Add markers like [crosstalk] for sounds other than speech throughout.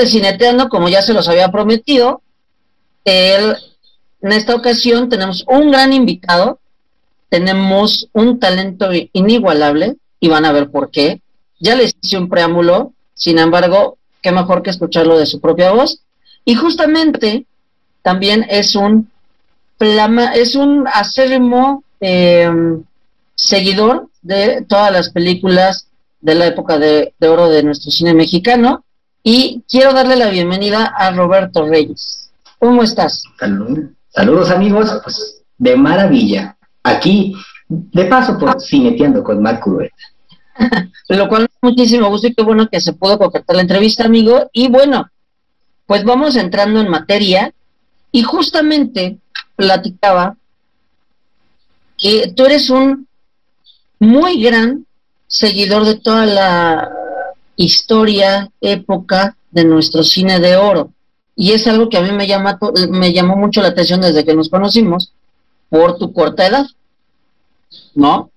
Amigos de Cineteando, como ya se los había prometido, en esta ocasión tenemos un gran invitado, tenemos un talento inigualable y van a ver por qué. Ya les hice un preámbulo, sin embargo, qué mejor que escucharlo de su propia voz. Y justamente también es un es un acérrimo em, seguidor de todas las películas de la época de, oro de nuestro cine mexicano y quiero darle la bienvenida a Roberto Reyes. ¿Cómo estás? Saludos amigos, pues de maravilla. Aquí, de paso por cineteando con Marco Urbeta. [laughs] Lo cual muchísimo gusto y qué bueno que se pudo concretar la entrevista, amigo. Y bueno, pues vamos entrando en materia y justamente platicaba que tú eres un muy gran seguidor de toda la historia, época de nuestro cine de oro. Y es algo que a mí me, llama, me llamó mucho la atención desde que nos conocimos por tu corta edad, ¿no?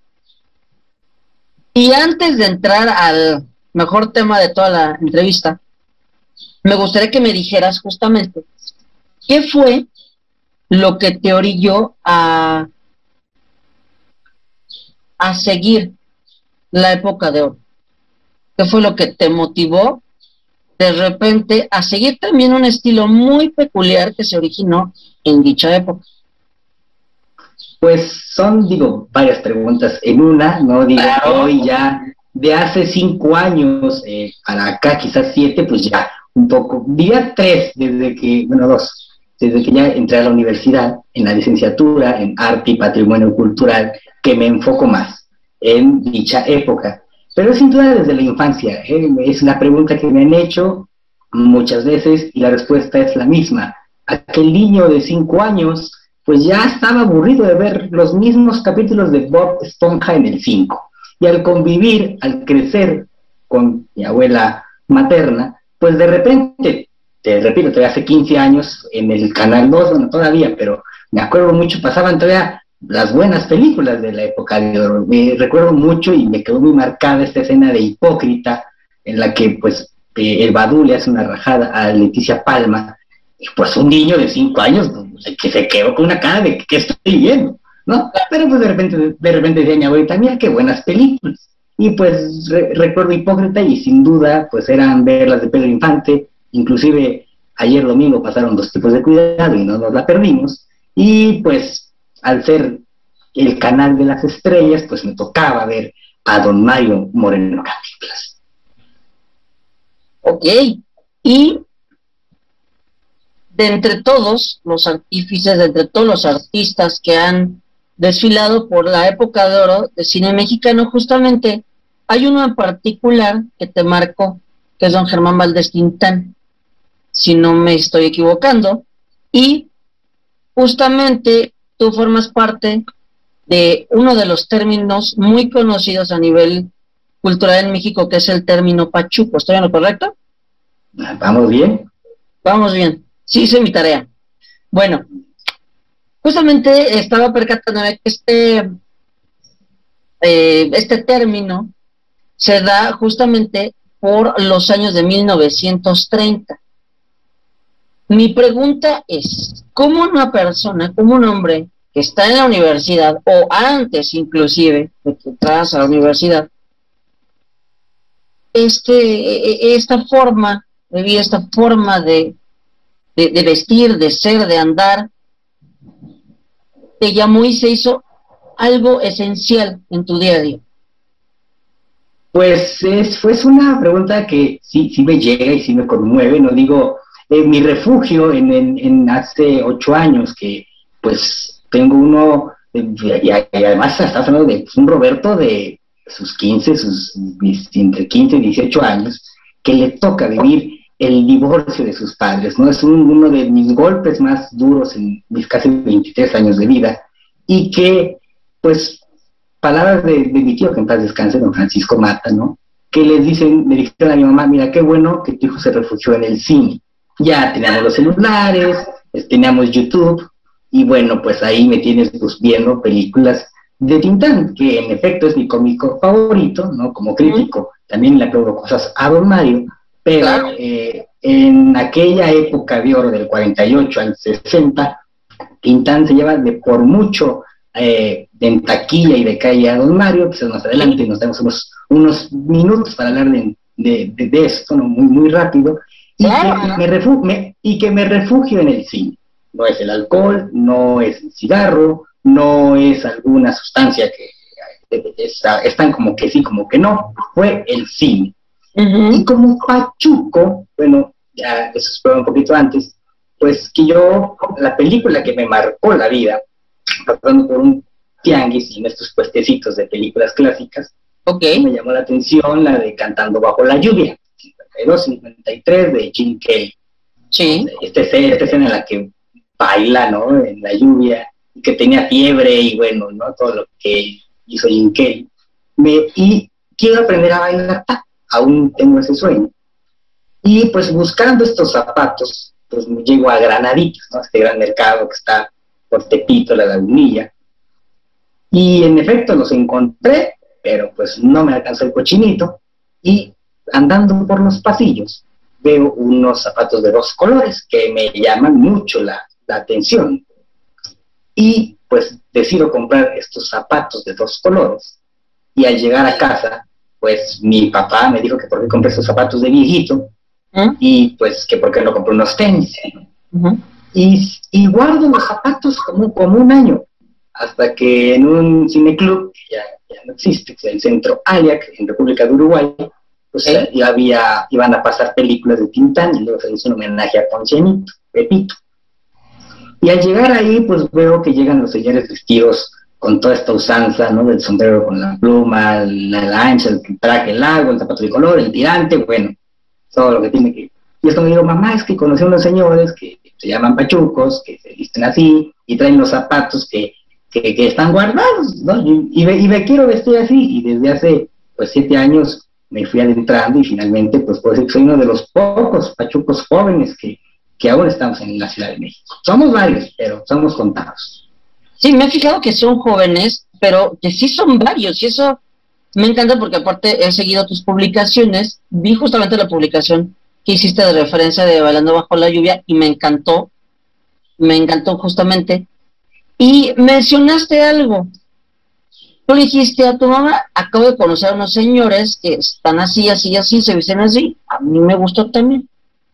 Y antes de entrar al mejor tema de toda la entrevista, me gustaría que me dijeras justamente qué fue lo que te orilló a, a seguir la época de oro. ¿Qué fue lo que te motivó de repente a seguir también un estilo muy peculiar que se originó en dicha época? Pues son, digo, varias preguntas en una, no digo hoy ya de hace cinco años eh, para acá, quizás siete, pues ya un poco, diría tres, desde que, bueno, dos, desde que ya entré a la universidad, en la licenciatura en arte y patrimonio cultural, que me enfoco más en dicha época. Pero sin duda desde la infancia. ¿eh? Es una pregunta que me han hecho muchas veces y la respuesta es la misma. Aquel niño de cinco años, pues ya estaba aburrido de ver los mismos capítulos de Bob Esponja en el 5. Y al convivir, al crecer con mi abuela materna, pues de repente, te repito, todavía hace 15 años en el Canal 2, bueno, todavía, pero me acuerdo mucho, pasaban todavía las buenas películas de la época de oro. Me recuerdo mucho y me quedó muy marcada esta escena de Hipócrita, en la que pues eh, el Badú le hace una rajada a Leticia Palma, y pues un niño de cinco años que se quedó con una cara de que estoy viendo, ¿no? Pero pues de repente, de repente decía abuelita, mira qué buenas películas. Y pues recuerdo Hipócrita y sin duda pues eran ver las de Pedro Infante, inclusive ayer domingo pasaron dos tipos de cuidado y no nos la perdimos. Y pues al ser el canal de las estrellas, pues me tocaba ver a don Mario Moreno Cantinflas. Ok, y de entre todos los artífices, de entre todos los artistas que han desfilado por la época de oro de cine mexicano, justamente hay uno en particular que te marcó, que es don Germán Valdés Quintán, si no me estoy equivocando, y justamente tú formas parte de uno de los términos muy conocidos a nivel cultural en México, que es el término pachuco. ¿Estoy en lo correcto? ¿Vamos bien? Vamos bien. Sí, hice mi tarea. Bueno, justamente estaba percatándome que este, eh, este término se da justamente por los años de 1930. Mi pregunta es, ¿cómo una persona, como un hombre que está en la universidad o antes inclusive de que entras a la universidad, este, e, e, esta forma de vida, esta forma de, de, vestir, de ser, de andar, te llamó y se hizo algo esencial en tu día a día? Pues es, fue una pregunta que sí, sí me llega y sí me conmueve, no digo, eh, mi refugio en, en, hace ocho años, que pues tengo uno, eh, y, además estás hablando de un Roberto de sus 15, sus entre 15 y 18 años, que le toca vivir el divorcio de sus padres, ¿no? Es uno de mis golpes más duros en mis casi 23 años de vida, y que, pues, palabras de, de mi tío, que en paz descanse, don Francisco Mata, ¿no? Que les dicen, me dijeron a mi mamá, mira, qué bueno que tu hijo se refugió en el cine ya teníamos los celulares, teníamos YouTube, y bueno, pues ahí me tienes pues, viendo películas de Tintán, que en efecto es mi cómico favorito, ¿no? Como crítico, también le aplaudo cosas a Don Mario, pero eh, en aquella época de oro del 48 al 60, Tintán se lleva de por mucho eh, en taquilla y de calle a Don Mario, pues más adelante nos damos unos, unos minutos para hablar de, de, esto, ¿no? muy, muy rápido, y, que me y que me refugio en el cine. No es el alcohol, no es el cigarro, no es alguna sustancia que están como que sí, como que no, fue el cine. Y como Pachuco, bueno, ya eso fue un poquito antes, pues que yo, la película que me marcó la vida, pasando por un tianguis en estos puestecitos de películas clásicas, me llamó la atención la de Cantando Bajo la Lluvia, 52-53 de Jim Kelly. Sí. Esta escena, esta escena en la que baila, ¿no? En la lluvia, y que tenía fiebre y bueno, ¿no? Todo lo que hizo Jim Kelly. Me, y quiero aprender a bailar aún tengo ese sueño. Y pues buscando estos zapatos, pues me llego a Granaditos, ¿no? Este gran mercado que está por Tepito, la Lagunilla. Y en efecto los encontré, pero pues no me alcanzó el cochinito. Y andando por los pasillos, veo unos zapatos de dos colores que me llaman mucho la, la atención. Y pues decido comprar estos zapatos de dos colores. Y al llegar a casa, pues mi papá me dijo que por qué compré estos zapatos de viejito ¿Mm? y pues que por qué no compré unos tenis. y, y, guardo los zapatos como, como un año, hasta que en un cineclub, que ya, ya no existe, que es el Centro Aliac, en República de Uruguay, pues ya había, iban a pasar películas de Tintán y luego se hizo un homenaje a Poncianito, Pepito. Y al llegar ahí, pues veo que llegan los señores vestidos con toda esta usanza, ¿no? Del sombrero con la pluma, la, ancha, el traje largo, el zapato de color, el tirante, bueno, todo lo que tiene que... Y esto me digo, mamá, es que conocí a unos señores que se llaman pachucos, que se visten así, y traen los zapatos que, que, están guardados, ¿no? Y, me, quiero vestir así, y desde hace, pues, siete años me fui adentrando y finalmente, pues, que soy uno de los pocos pachucos jóvenes que que ahora estamos en la Ciudad de México. Somos varios, pero somos contados. Sí, me he fijado que son jóvenes, pero que sí son varios, y eso me encanta porque aparte he seguido tus publicaciones, vi justamente la publicación que hiciste de referencia de Bailando bajo la lluvia y me encantó, me encantó justamente. Y mencionaste algo. Tú dijiste a tu mamá, acabo de conocer a unos señores que están así, así, así, se visten así. A mí me gustó también.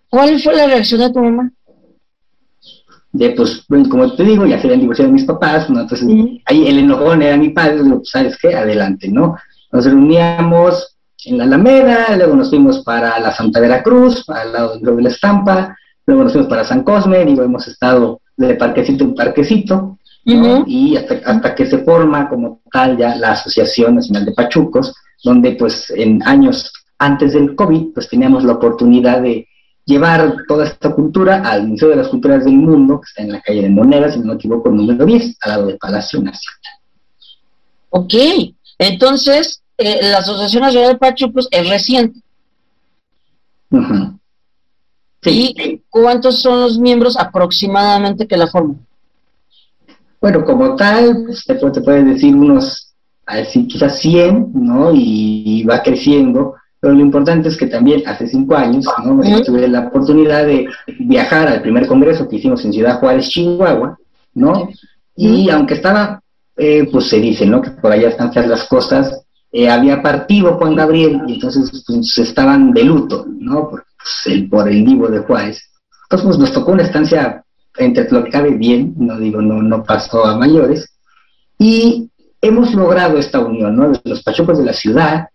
¿Cuál fue la reacción de tu mamá? De, pues, como te digo, ya se habían divorciado mis papás, ¿no? Entonces, ahí el enojón era mi padre, digo, pues, ¿sabes qué? Adelante, ¿no? Nos reuníamos en la Alameda, luego nos fuimos para la Santa Veracruz, al lado de la Estampa, luego nos fuimos para San Cosme, digo, hemos estado de parquecito en parquecito, y hasta, hasta que se forma como tal ya la Asociación Nacional de Pachucos, donde pues en años antes del COVID, pues teníamos la oportunidad de llevar toda esta cultura al Museo de las Culturas del Mundo, que está en la calle de Monedas, si no me equivoco, número 10, al lado del Palacio Nacional. Ok, entonces eh, la Asociación Nacional de Pachucos es reciente. sí. ¿Y cuántos son los miembros aproximadamente que la forman? Bueno, como tal, pues, te, te puedes decir unos, así, quizás 100, ¿no? y va creciendo pero lo importante es que también hace cinco años ¿no? tuve la oportunidad de viajar al primer congreso que hicimos en Ciudad Juárez, Chihuahua, ¿no? Y aunque estaba, eh, pues se dice, ¿no? Que por allá están feas las cosas, eh, había partido Juan Gabriel y entonces pues, estaban de luto, ¿no? Por, pues, el, por el vivo de Juárez. Entonces pues nos tocó una estancia entre lo que cabe bien, no digo, no, no pasó a mayores, y hemos logrado esta unión, ¿no? Los pachucos de la ciudad,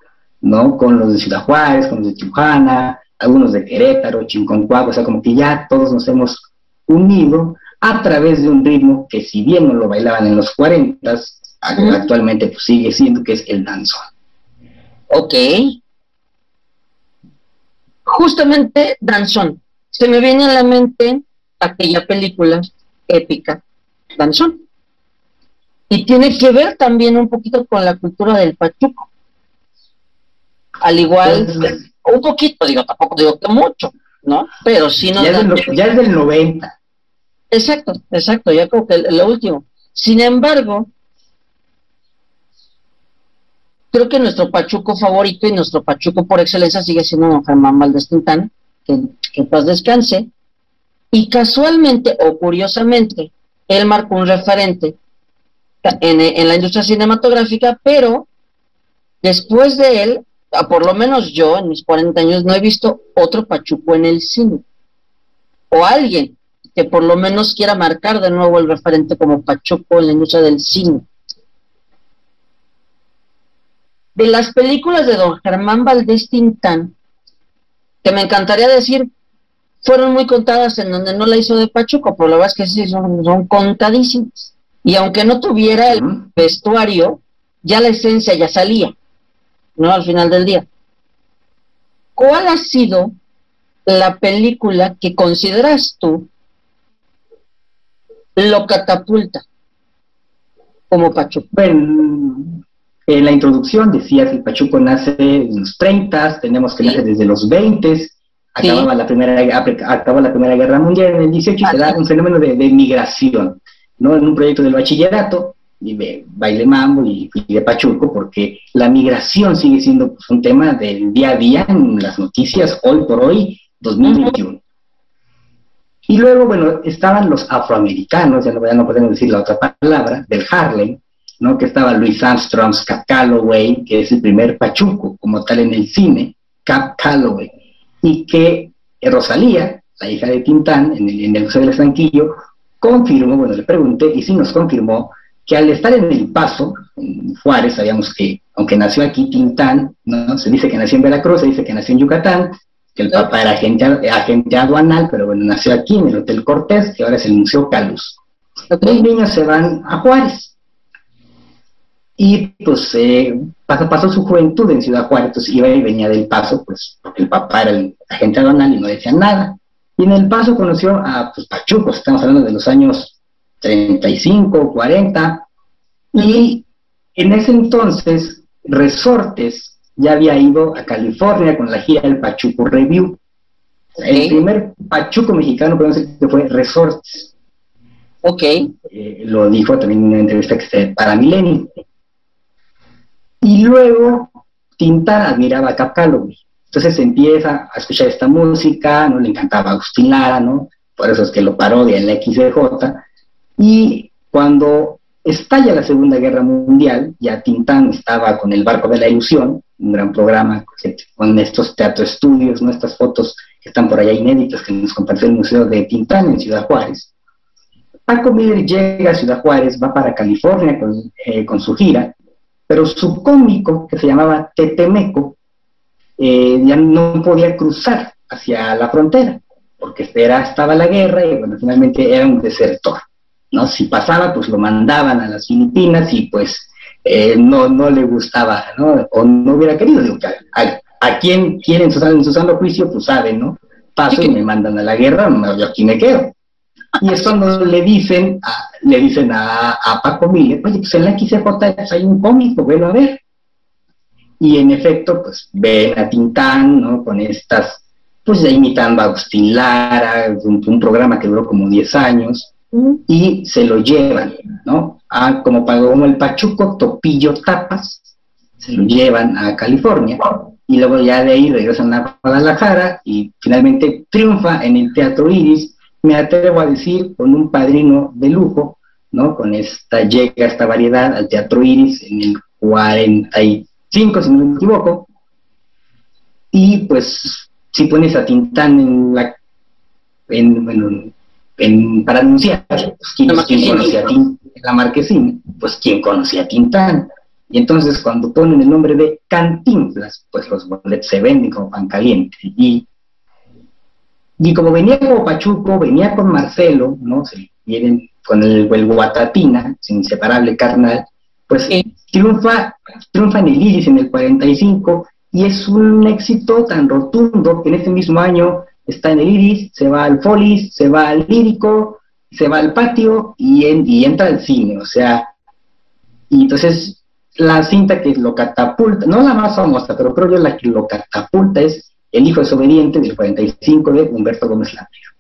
¿no? Con los de Ciudad Juárez, con los de Tijuana, algunos de Querétaro, Chinconcuac, o sea, como que ya todos nos hemos unido a través de un ritmo que si bien no lo bailaban en los 40, actualmente pues sigue siendo que es el danzón. Ok. Justamente danzón. Se me viene a la mente aquella película épica, danzón. Y tiene que ver también un poquito con la cultura del pachuco. Al igual, un poquito, digo, tampoco digo que mucho, ¿no? Pero sí no. Ya, es del 90. Exacto, exacto, ya creo que lo último. Sin embargo, creo que nuestro pachuco favorito y nuestro pachuco por excelencia sigue siendo don Germán Valdés Tintán, que que paz descanse, y casualmente o curiosamente, él marcó un referente en, la industria cinematográfica, pero después de él, por lo menos yo en mis 40 años no he visto otro Pachuco en el cine. O alguien que por lo menos quiera marcar de nuevo el referente como Pachuco en la industria del cine. De las películas de don Germán Valdés Tintán, que me encantaría decir, fueron muy contadas en donde no la hizo de Pachuco, pero la verdad es que sí, son, son contadísimas. Y aunque no tuviera el vestuario, ya la esencia ya salía, ¿no? Al final del día. ¿Cuál ha sido la película que consideras tú lo catapulta como Pachuco? Bueno, en la introducción decías que Pachuco nace en los 30, tenemos que nace desde los 20, acababa la primera acabó la primera guerra mundial en el 18 y se da un fenómeno de, de migración, ¿no? En un proyecto del bachillerato, y de baile mambo y, de pachuco, porque la migración sigue siendo pues, un tema del día a día en las noticias hoy por hoy, 2021. Y luego, bueno, estaban los afroamericanos, ya no, ya no podemos decir la otra palabra, del Harlem, ¿no? Que estaba Louis Armstrong, Cap Calloway, que es el primer pachuco como tal en el cine, Cap Calloway, y que Rosalía, la hija de Tintán, en el, en el Museo del Estanquillo, confirmó, bueno, le pregunté, y sí nos confirmó, que al estar en El Paso, Juárez, sabíamos que, aunque nació aquí Tintán, ¿no? se dice que nació en Veracruz, se dice que nació en Yucatán, que el papá era agente, agente aduanal, pero bueno, nació aquí en el Hotel Cortés, que ahora es el Museo Calus. Los niños se van a Juárez. Y pues eh, pasó, su juventud en Ciudad Juárez, entonces iba y venía del Paso, pues porque el papá era el agente aduanal y no decía nada. Y en el Paso conoció a pues, Pachucos, estamos hablando de los años 35, 40, y en ese entonces Resortes ya había ido a California con la gira del Pachuco Review. El primer Pachuco mexicano, podemos decir que fue Resortes. Ok. Eh, lo dijo también en una entrevista que se para Milenio. Y luego Tintán admiraba a Cap Calloway. Entonces empieza a escuchar esta música, no le encantaba Agustín Lara, ¿no? Por eso es que lo parodia en la XDJ. Y cuando estalla la Segunda Guerra Mundial, ya Tintán estaba con el Barco de la Ilusión, un gran programa con estos teatro estudios, nuestras fotos que están por allá inéditas que nos compartió el Museo de Tintán en Ciudad Juárez. Paco Miller llega a Ciudad Juárez, va para California con, eh, su gira, pero su cómico, que se llamaba Tetemeco, eh, ya no podía cruzar hacia la frontera, porque era, estaba la guerra y finalmente era un desertor. ¿No? Si pasaba, pues lo mandaban a las Filipinas y pues eh, no, no le gustaba, ¿no? O no hubiera querido. a, a, quien quieren en su sano juicio, pues saben, ¿no? Paso y me mandan a la guerra, yo aquí me quedo. Y es cuando le dicen, a, le dicen a, a Paco Miller, oye, pues en la XCJ pues, hay un cómico, bueno, a ver. Y en efecto, pues ven a Tintán, ¿no? Con estas, pues ya imitando a Agustín Lara, un, un programa que duró como 10 años, y se lo llevan, ¿no? Como pagó como el Pachuco Topillo Tapas, se lo llevan a California, y luego ya de ahí regresan a Guadalajara y finalmente triunfa en el Teatro Iris, me atrevo a decir, con un padrino de lujo, ¿no? Con esta, llega esta variedad al Teatro Iris en el 45 cinco, si no me equivoco. Y pues, si pones a Tintán en la. En, bueno, en, para anunciar, pues, ¿quién, conocía a Tintán? La marquesina, pues, ¿quién conocía a Tintán? Y entonces, cuando ponen el nombre de Cantinflas, pues los boletos se venden como pan caliente. Y, y como venía como Pachuco, venía con Marcelo, ¿no? Se vienen con el, el Guatatina, sin inseparable carnal, pues triunfa, triunfa en el Iris en el 45 y es un éxito tan rotundo que en este mismo año está en el Iris, se va al Folis, se va al Lírico, se va al patio y, y entra al cine, o sea, y entonces la cinta que lo catapulta, no la más famosa, pero creo yo la que lo catapulta es El hijo desobediente del 45 de Humberto Gómez Lambrio.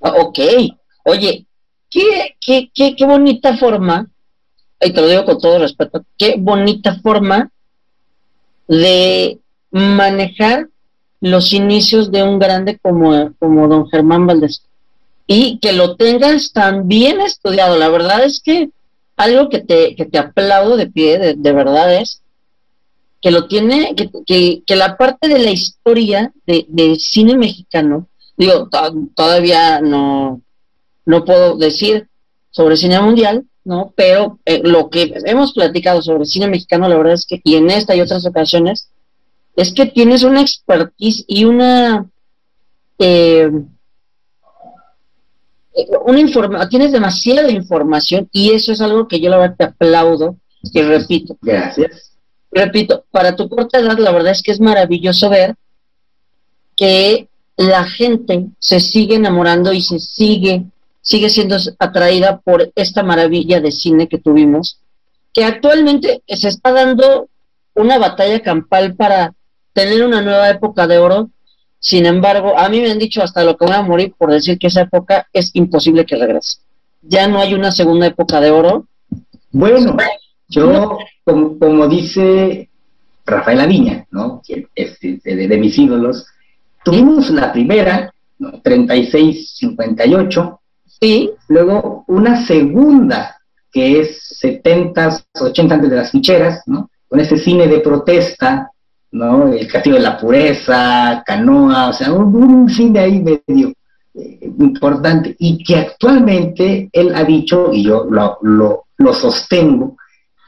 Ah, ok, oye, qué, qué, qué, qué bonita forma y te lo digo con todo respeto, qué bonita forma de manejar los inicios de un grande como, como don Germán Valdés. Y que lo tengas tan bien estudiado. La verdad es que algo que te, que te aplaudo de pie, de, verdad, es que lo tiene, que, que, la parte de la historia de, del cine mexicano, digo, todavía no, no puedo decir sobre cine mundial, ¿no? Pero eh, lo que hemos platicado sobre cine mexicano, la verdad es que, y en esta y otras ocasiones, es que tienes una expertise y una eh, una informa tienes demasiada información y eso es algo que yo la verdad te aplaudo y repito. Gracias. Repito, para tu corta edad la verdad es que es maravilloso ver que la gente se sigue enamorando y se sigue sigue siendo atraída por esta maravilla de cine que tuvimos, que actualmente se está dando una batalla campal para tener una nueva época de oro. Sin embargo, a mí me han dicho hasta lo que voy a morir por decir que esa época es imposible que regrese. Ya no hay una segunda época de oro. Bueno, yo, como, dice Rafael Aviña, ¿no? de, de, mis ídolos, tuvimos la primera, ¿no? 36-58, y luego una segunda, que es 70, 80 antes de las ficheras, ¿no? Con ese cine de protesta, ¿no? El Castillo de la Pureza, Canoa, o sea, un, cine ahí medio eh, importante y que actualmente él ha dicho, y yo lo, lo, sostengo,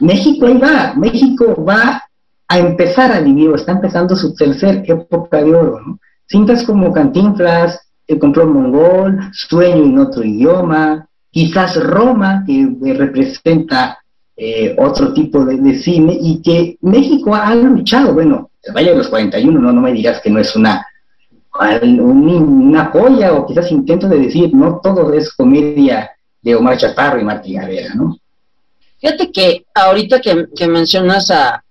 México ahí va, México va a empezar a vivir, o está empezando su tercer época de oro, ¿no? Cintas como Cantinflas, el control mongol, Sueño en otro idioma, quizás Roma, que representa eh, otro tipo de, cine, y que México ha luchado, bueno, el Valle de los 41, no, no me digas que no es una, una joya, o quizás intento de decir, no todo es comedia de Omar Chaparro y Martín Gareda, ¿no? Fíjate que ahorita que mencionas a,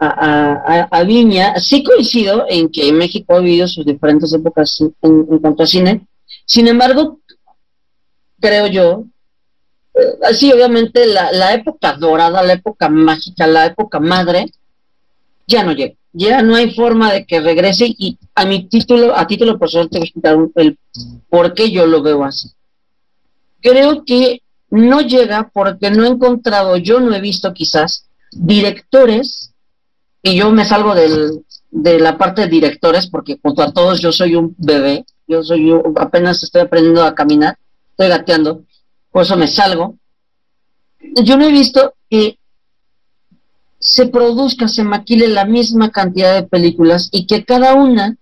a, Viña, sí coincido en que México ha vivido sus diferentes épocas en, cuanto a cine, sin embargo, creo yo, eh, sí, obviamente la, época dorada, la época mágica, la época madre, ya no llega, ya no hay forma de que regrese y a mi título, a título personal te voy a explicar el por qué yo lo veo así. Creo que no llega porque no he encontrado, yo no he visto quizás directores y yo me salgo del, de la parte de directores porque junto a todos yo soy un bebé, yo soy yo, apenas estoy aprendiendo a caminar, estoy gateando, por eso me salgo. Yo no he visto que se produzca, se maquile la misma cantidad de películas y que cada una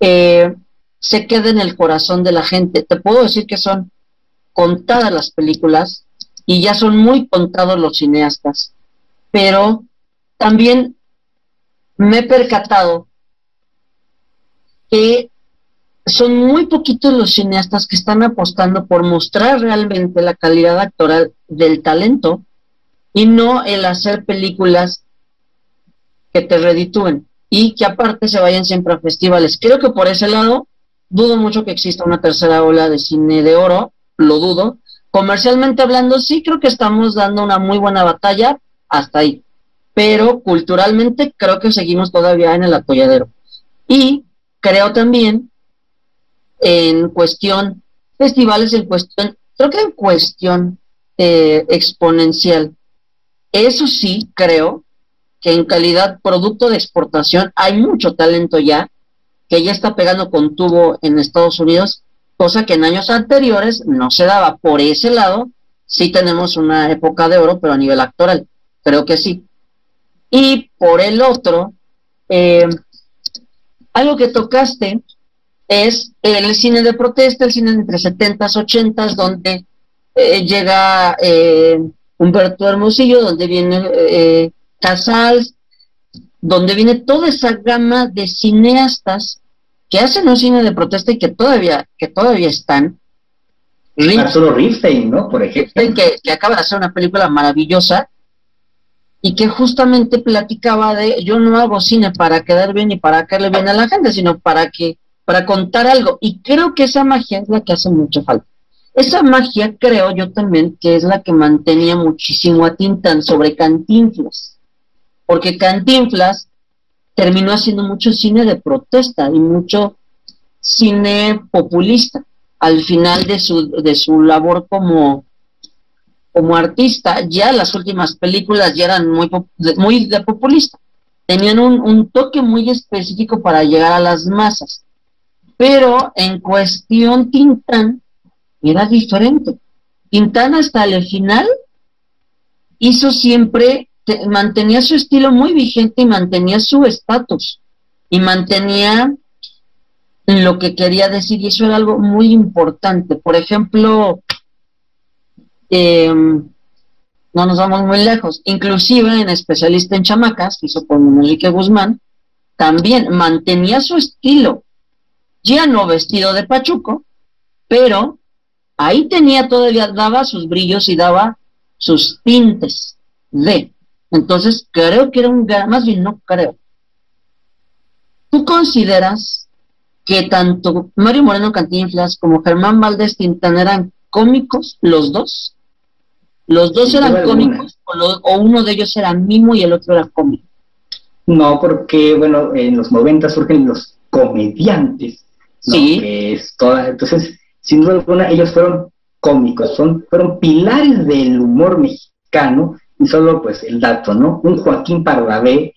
eh, se quede en el corazón de la gente. Te puedo decir que son contadas las películas y ya son muy contados los cineastas, pero también me he percatado que son muy poquitos los cineastas que están apostando por mostrar realmente la calidad actoral del talento y no el hacer películas que te reditúen y que aparte se vayan siempre a festivales. Creo que por ese lado dudo mucho que exista una tercera ola de cine de oro, lo dudo. Comercialmente hablando, sí creo que estamos dando una muy buena batalla hasta ahí pero culturalmente creo que seguimos todavía en el atolladero. Y creo también en cuestión, festivales en cuestión, creo que en cuestión eh, exponencial. Eso sí, creo que en calidad producto de exportación hay mucho talento ya, que ya está pegando con tubo en Estados Unidos, cosa que en años anteriores no se daba. Por ese lado, sí tenemos una época de oro, pero a nivel actoral, creo que sí. Y por el otro, eh, algo que tocaste es el cine de protesta, el cine entre 70s, 80s, donde eh, llega eh, Humberto Hermosillo, donde viene Casals, donde viene toda esa gama de cineastas que hacen un cine de protesta y que todavía, que todavía están. Arturo Ripstein, ¿no? Por ejemplo. Que, que acaba de hacer una película maravillosa y que justamente platicaba de yo no hago cine para quedar bien y para caerle bien a la gente, sino para que para contar algo y creo que esa magia es la que hace mucha falta. Esa magia creo yo también que es la que mantenía muchísimo a Tintan sobre Cantinflas. Porque Cantinflas terminó haciendo mucho cine de protesta y mucho cine populista al final de su, de su labor como, como artista. Ya las últimas películas ya eran muy, muy de populista. Tenían un, un toque muy específico para llegar a las masas. Pero en cuestión Tintán era diferente. Tintán hasta el final hizo siempre, mantenía su estilo muy vigente y mantenía su estatus y mantenía lo que quería decir y eso era algo muy importante. Por ejemplo, em, no nos vamos muy lejos, inclusive en especialista en chamacas, que hizo con Enrique Guzmán, también mantenía su estilo, ya no vestido de pachuco, pero ahí tenía todavía, daba sus brillos y daba sus tintes de. Entonces, creo que era un, más bien no creo. ¿Tú consideras que tanto Mario Moreno Cantinflas como Germán Valdés Tintán eran cómicos, los dos? ¿Los dos eran cómicos o, uno de ellos era mimo y el otro era cómico? No, porque, bueno, en los 90 surgen los comediantes. Sí. es toda, entonces, sin duda alguna, ellos fueron cómicos, son, fueron pilares del humor mexicano, y solo pues el dato, ¿no? Un Joaquín Pardavé,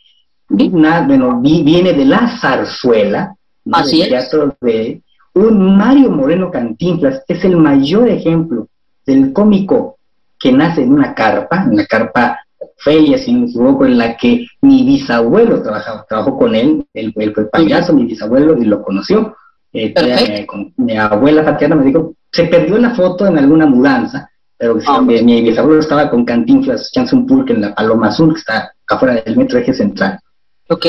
bueno, viene de la zarzuela, Así teatro de un Mario Moreno Cantinflas, es el mayor ejemplo del cómico que nace en una carpa, una carpa fea, si no me equivoco, en la que mi bisabuelo trabajaba, trabajó con él, el, el, payaso, mi bisabuelo, y lo conoció. Con, mi abuela Tatiana me dijo, se perdió la foto en alguna mudanza, pero ah, mi, mi, bisabuelo estaba con Cantinflas echándose un pulque en la Paloma Azul, que está afuera del metro eje central. Ok.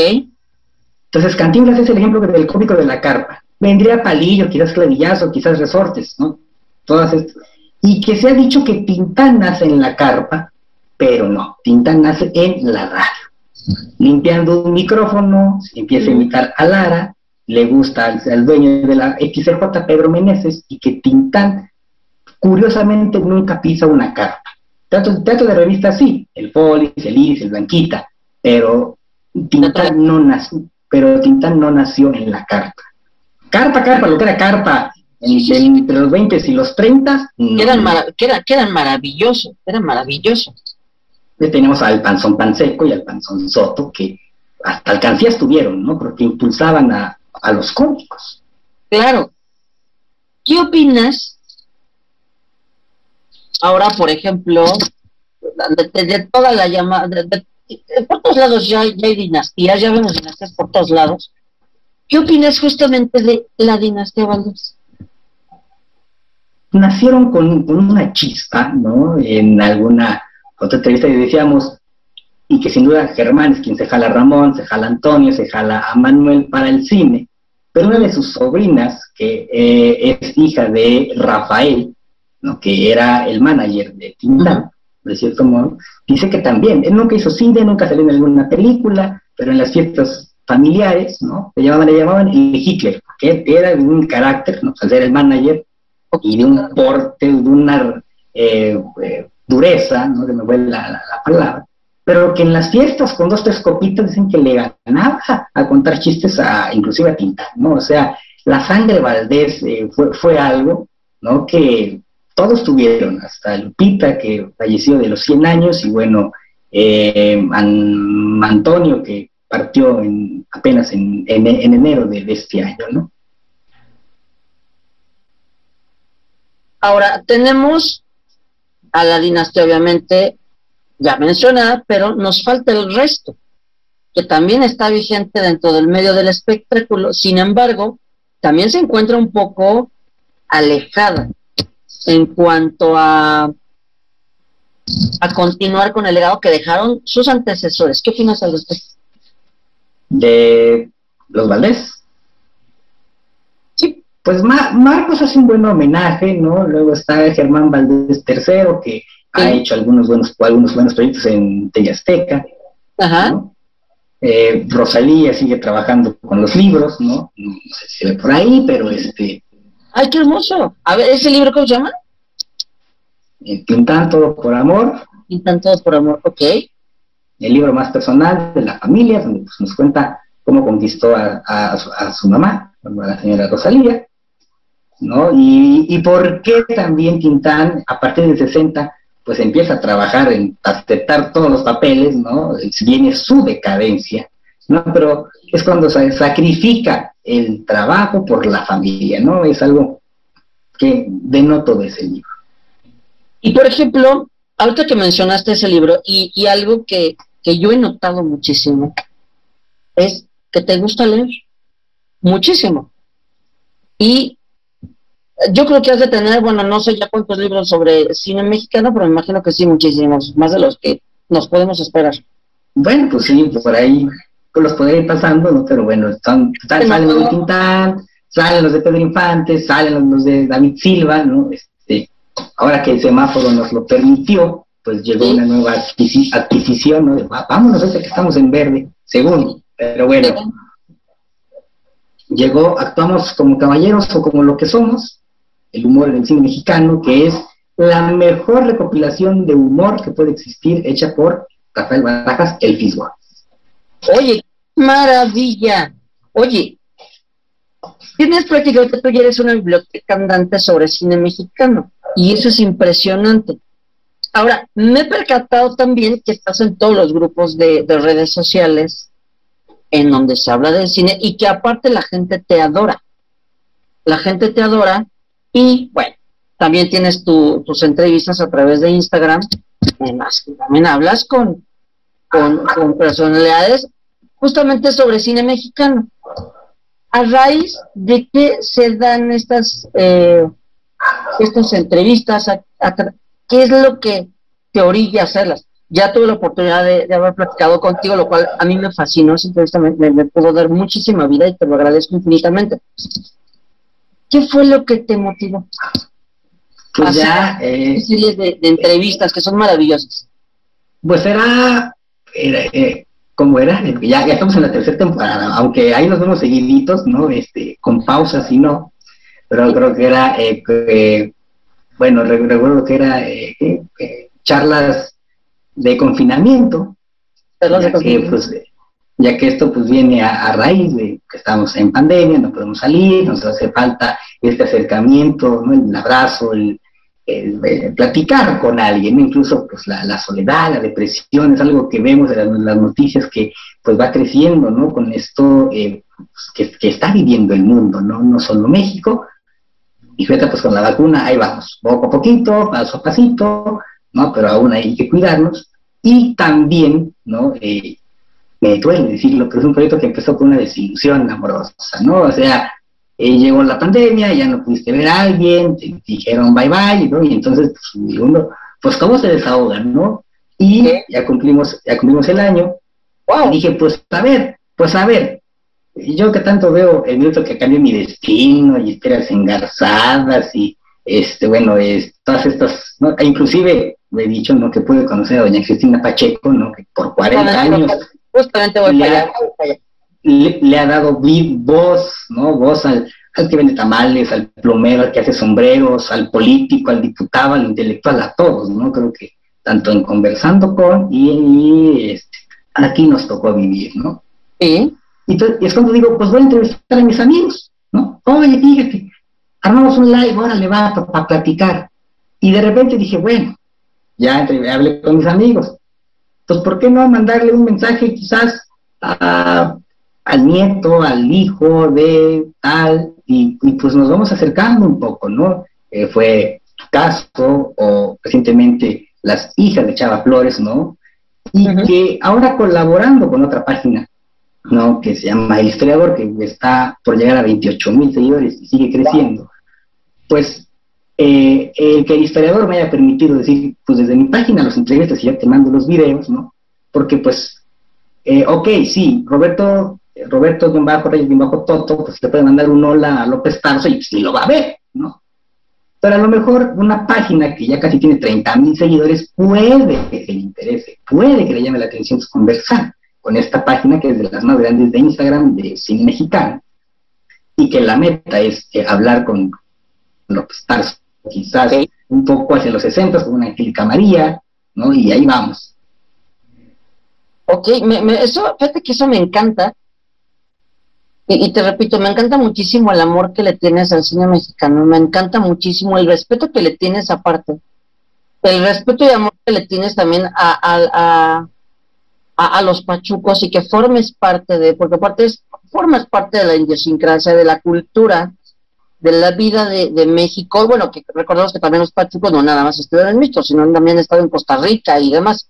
Entonces, Cantinflas es el ejemplo del cómico de la carpa. Vendría Palillo, quizás Clavillazo, quizás Resortes, ¿no? Todas estas. Y que se ha dicho que Tintán nace en la carpa, pero no, Tintán nace en la radio. Limpiando un micrófono, empieza a imitar a Lara, le gusta al, dueño de la XJ, Pedro Meneses, y que Tintán, curiosamente, nunca pisa una carpa. Teatro, teatro de revista sí, el Polis, el Iris, el Blanquita, pero Tintán no nació, pero Tintán no nació en la carpa. Carpa, carpa, lo que era carpa, entre los 20 y los 30. Quedan, quedan, maravillosos, eran maravillosos. Tenemos al Panzón Panseco y al Panzón Soto, que hasta alcancías tuvieron, ¿no? Porque impulsaban a, a los cómicos. Claro. ¿Qué opinas? Ahora, por ejemplo, de, toda la llamada, por todos lados ya, hay dinastías, ya vemos dinastías por todos lados. ¿Qué opinas justamente de la dinastía Valdés? Nacieron con, una chispa, ¿no? En alguna otra entrevista y decíamos, y que sin duda Germán es quien se jala a Ramón, se jala a Antonio, se jala a Manuel para el cine, pero una de sus sobrinas, que eh, es hija de Rafael, ¿no? que era el manager de Tintán, de cierto modo, dice que también, él nunca hizo cine, nunca salió en alguna película, pero en las fiestas familiares, ¿no? Le llamaban, le llamaban el Hitler, porque era de un carácter, ¿no? Al ser el manager, y de un porte, de una eh, eh, dureza, ¿no? De me la, la, palabra, pero que en las fiestas con dos, tres copitas dicen que le ganaba a contar chistes a, inclusive a Tintán, ¿no? O sea, la sangre Valdés eh, fue, fue algo, ¿no? Que todos tuvieron, hasta Lupita, que falleció de los 100 años, y bueno, eh, Antonio, que partió en, apenas en, en, enero de, de este año, ¿no? Ahora, tenemos a la dinastía, obviamente, ya mencionada, pero nos falta el resto, que también está vigente dentro del medio del espectáculo, sin embargo, también se encuentra un poco alejada en cuanto a a continuar con el legado que dejaron sus antecesores. ¿Qué opinas al respecto? De los Valdés. Sí, pues Marcos hace un buen homenaje, ¿no? Luego está Germán Valdés III, que ha hecho algunos buenos, algunos buenos proyectos en Tellasteca. Ajá. Eh, Rosalía sigue trabajando con los libros, ¿no? No sé si se ve por ahí, pero este. ¡Ay, qué hermoso! A ver, ¿ese libro cómo se llama? Pintan todo por amor. Pintan todo por amor, ok. El libro más personal de la familia, donde pues, nos cuenta cómo conquistó a, su, mamá, a la señora Rosalía, ¿no? Y, y por qué también Tintán, a partir del 60, pues empieza a trabajar en aceptar todos los papeles, ¿no? Viene su decadencia, ¿no? Pero es cuando se sacrifica el trabajo por la familia, ¿no? Es algo que denoto de ese libro. Y por ejemplo, ahorita que mencionaste ese libro, y, algo que, que yo he notado muchísimo, es que te gusta leer, muchísimo. Y yo creo que has de tener, bueno, no sé ya cuántos libros sobre cine mexicano, pero me imagino que sí, muchísimos, más de los que nos podemos esperar. Bueno, pues sí, por ahí los podría ir pasando, ¿no? Pero bueno, están, salen los de Tintán, salen los de Pedro Infante, salen los de David Silva, ¿no? Este, ahora que el semáforo nos lo permitió, pues llegó una nueva adquisición, ¿no? vámonos, este que estamos en verde, según, pero bueno. Llegó, actuamos como caballeros o como lo que somos, el humor en el cine mexicano, que es la mejor recopilación de humor que puede existir hecha por Rafael Barajas, el Fisgo. Oye, maravilla. Oye, tienes prácticamente, tú ya eres una biblioteca andante sobre cine mexicano, y eso es impresionante. Ahora, me he percatado también que estás en todos los grupos de, de redes sociales en donde se habla de cine y que aparte la gente te adora. La gente te adora y bueno, también tienes tus entrevistas a través de Instagram, en también hablas con, con, personalidades justamente sobre cine mexicano. A raíz de que se dan estas, eh, estas entrevistas, ¿qué es lo que te orilla a hacerlas? Ya tuve la oportunidad de, haber platicado contigo, lo cual a mí me fascinó, esa entrevista me, me, pudo dar muchísima vida y te lo agradezco infinitamente. ¿Qué fue lo que te motivó? Pues ya. Eh, series de, entrevistas que son maravillosas. Pues era. era eh, ¿Cómo era? Ya, ya estamos en la tercera temporada, aunque ahí nos vemos seguiditos, ¿no? Este, con pausas y no. Pero creo que era. Eh, bueno, recuerdo que era charlas de confinamiento. Charlas de confinamiento. pues, ya que esto pues viene a, raíz de que estamos en pandemia, no podemos salir, nos hace falta este acercamiento, ¿no? el abrazo, el, platicar con alguien, incluso pues la, soledad, la depresión, es algo que vemos en las, noticias que pues va creciendo, ¿no? Con esto eh, pues, que, está viviendo el mundo, ¿no? No solo México, y fíjate pues con la vacuna, ahí vamos, poco a poquito, paso a pasito, ¿no? Pero aún hay que cuidarnos, y también, ¿no? Eh, me duele decirlo, pero es un proyecto que empezó con una desilusión amorosa, ¿no? O sea, eh, llegó la pandemia, ya no pudiste ver a alguien, te dijeron bye bye, ¿no? Y entonces, pues, uno, pues cómo se desahogan, ¿no? Y ya cumplimos, ya cumplimos el año. Wow. Y dije, pues a ver, pues a ver, yo que tanto veo el minuto que cambió mi destino y esperas engarzadas y este, bueno, es, todas estas, ¿no? E inclusive me he dicho, ¿no? Que pude conocer a doña Cristina Pacheco, ¿no? Que por 40 años Justamente voy le, ha, le, ha dado voz, ¿no? Voz al, al que vende tamales, al plomero, al que hace sombreros, al político, al diputado, al intelectual, a todos, ¿no? Creo que tanto en conversando con y, este, aquí nos tocó vivir, ¿no? Y, es cuando digo, pues voy a entrevistar a mis amigos, ¿no? Oye, fíjate, armamos un live, ahora le va para platicar. Y de repente dije, bueno, ya hablé con mis amigos, pues ¿por qué no mandarle un mensaje quizás al nieto, al hijo de tal, y, pues nos vamos acercando un poco, ¿no? Eh, fue tu caso, o recientemente las hijas de Chava Flores, ¿no? Y que ahora colaborando con otra página, ¿no? Que se llama El Historiador, que está por llegar a 28 mil seguidores y sigue creciendo, pues eh, el que el historiador me haya permitido decir, pues desde mi página los entrevistas y ya te mando los videos, ¿no? Porque pues, eh, ok, sí, Roberto, Roberto de un bajo Reyes de bajo Toto, pues le puede mandar un hola a López Tarso y pues lo va a ver, ¿no? Pero a lo mejor una página que ya casi tiene 30 mil seguidores puede que se le interese, puede que le llame la atención conversar con esta página que es de las más grandes de Instagram de cine mexicano y que la meta es eh, hablar con López Tarso quizás un poco hacia los 60 con una Angélica María, ¿no? Y ahí vamos. Ok, me, eso, fíjate que eso me encanta, y, te repito, me encanta muchísimo el amor que le tienes al cine mexicano, me encanta muchísimo el respeto que le tienes aparte, el respeto y amor que le tienes también a, a, los pachucos y que formes parte de, porque aparte es, formas parte de la idiosincrasia, de la cultura, de la vida de, México. Bueno, que recordemos que también los pachucos no nada más estuvieron en México, sino también han estado en Costa Rica y demás.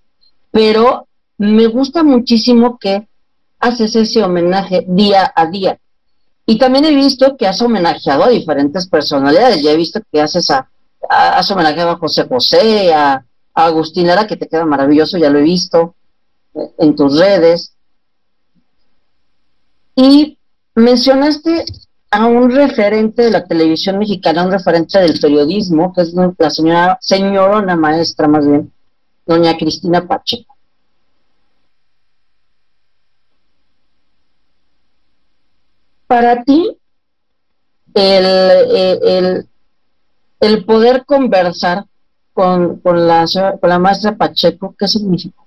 Pero me gusta muchísimo que haces ese homenaje día a día. Y también he visto que has homenajeado a diferentes personalidades. Ya he visto que haces a, has homenajeado a José José, a, a Agustín Lara, que te queda maravilloso, ya lo he visto eh, en tus redes. Y mencionaste a un referente de la televisión mexicana, un referente del periodismo, que es la señora, señorona maestra más bien, doña Cristina Pacheco. para ti el, el, poder conversar con, con, la, con la maestra Pacheco, ¿qué significa?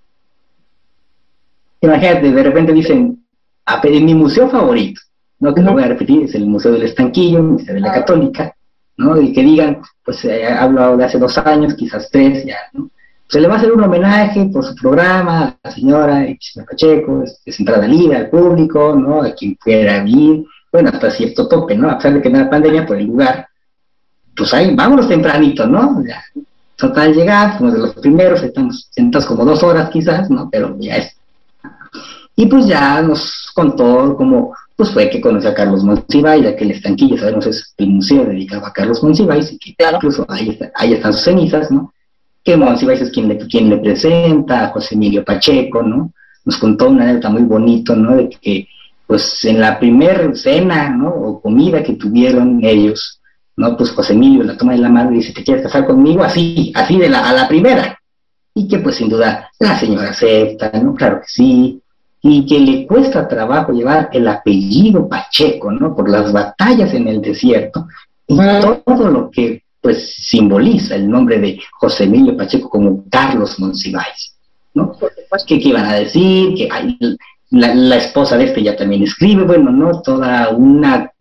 Imagínate, de repente dicen, a pedir mi museo favorito, no que no voy a repetir, es el Museo del Estanquillo, el Museo de la ah. Católica, ¿no? Y que digan, pues eh, hablo de hace dos años, quizás tres, ya, ¿no? Se le va a hacer un homenaje por su programa a la señora Pacheco, es, entrada libre al público, ¿no? A quien quiera ir, bueno, hasta cierto tope, ¿no? A pesar de que no hay pandemia por el lugar, pues ahí, vámonos tempranito, ¿no? Ya, total llegar, como de los primeros, estamos sentados como dos horas quizás, ¿no? Pero ya es. Y pues ya nos contó cómo pues fue que conoció a Carlos Monsiváis, ya que el estanquillo, sabemos, es el museo dedicado a Carlos Monsiváis, y que incluso ahí, ahí están sus cenizas, ¿no? Que Monsiváis es quien le, quien le presenta, a José Emilio Pacheco, ¿no? Nos contó una anécdota muy bonito, ¿no? De que pues en la primera cena, ¿no? O comida que tuvieron ellos, ¿no? Pues José Emilio la toma de la mano y dice, ¿te quieres casar conmigo? Así, así de la, a la primera. Y que pues sin duda la señora acepta, ¿no? Claro que sí. Y que le cuesta trabajo llevar el apellido Pacheco, ¿no? Por las batallas en el desierto y todo lo que pues simboliza el nombre de José Emilio Pacheco como Carlos Monsiváis, ¿no? ¿Qué, ¿Qué, iban a decir? Que hay, la, esposa de este ya también escribe, bueno, ¿no? Toda una,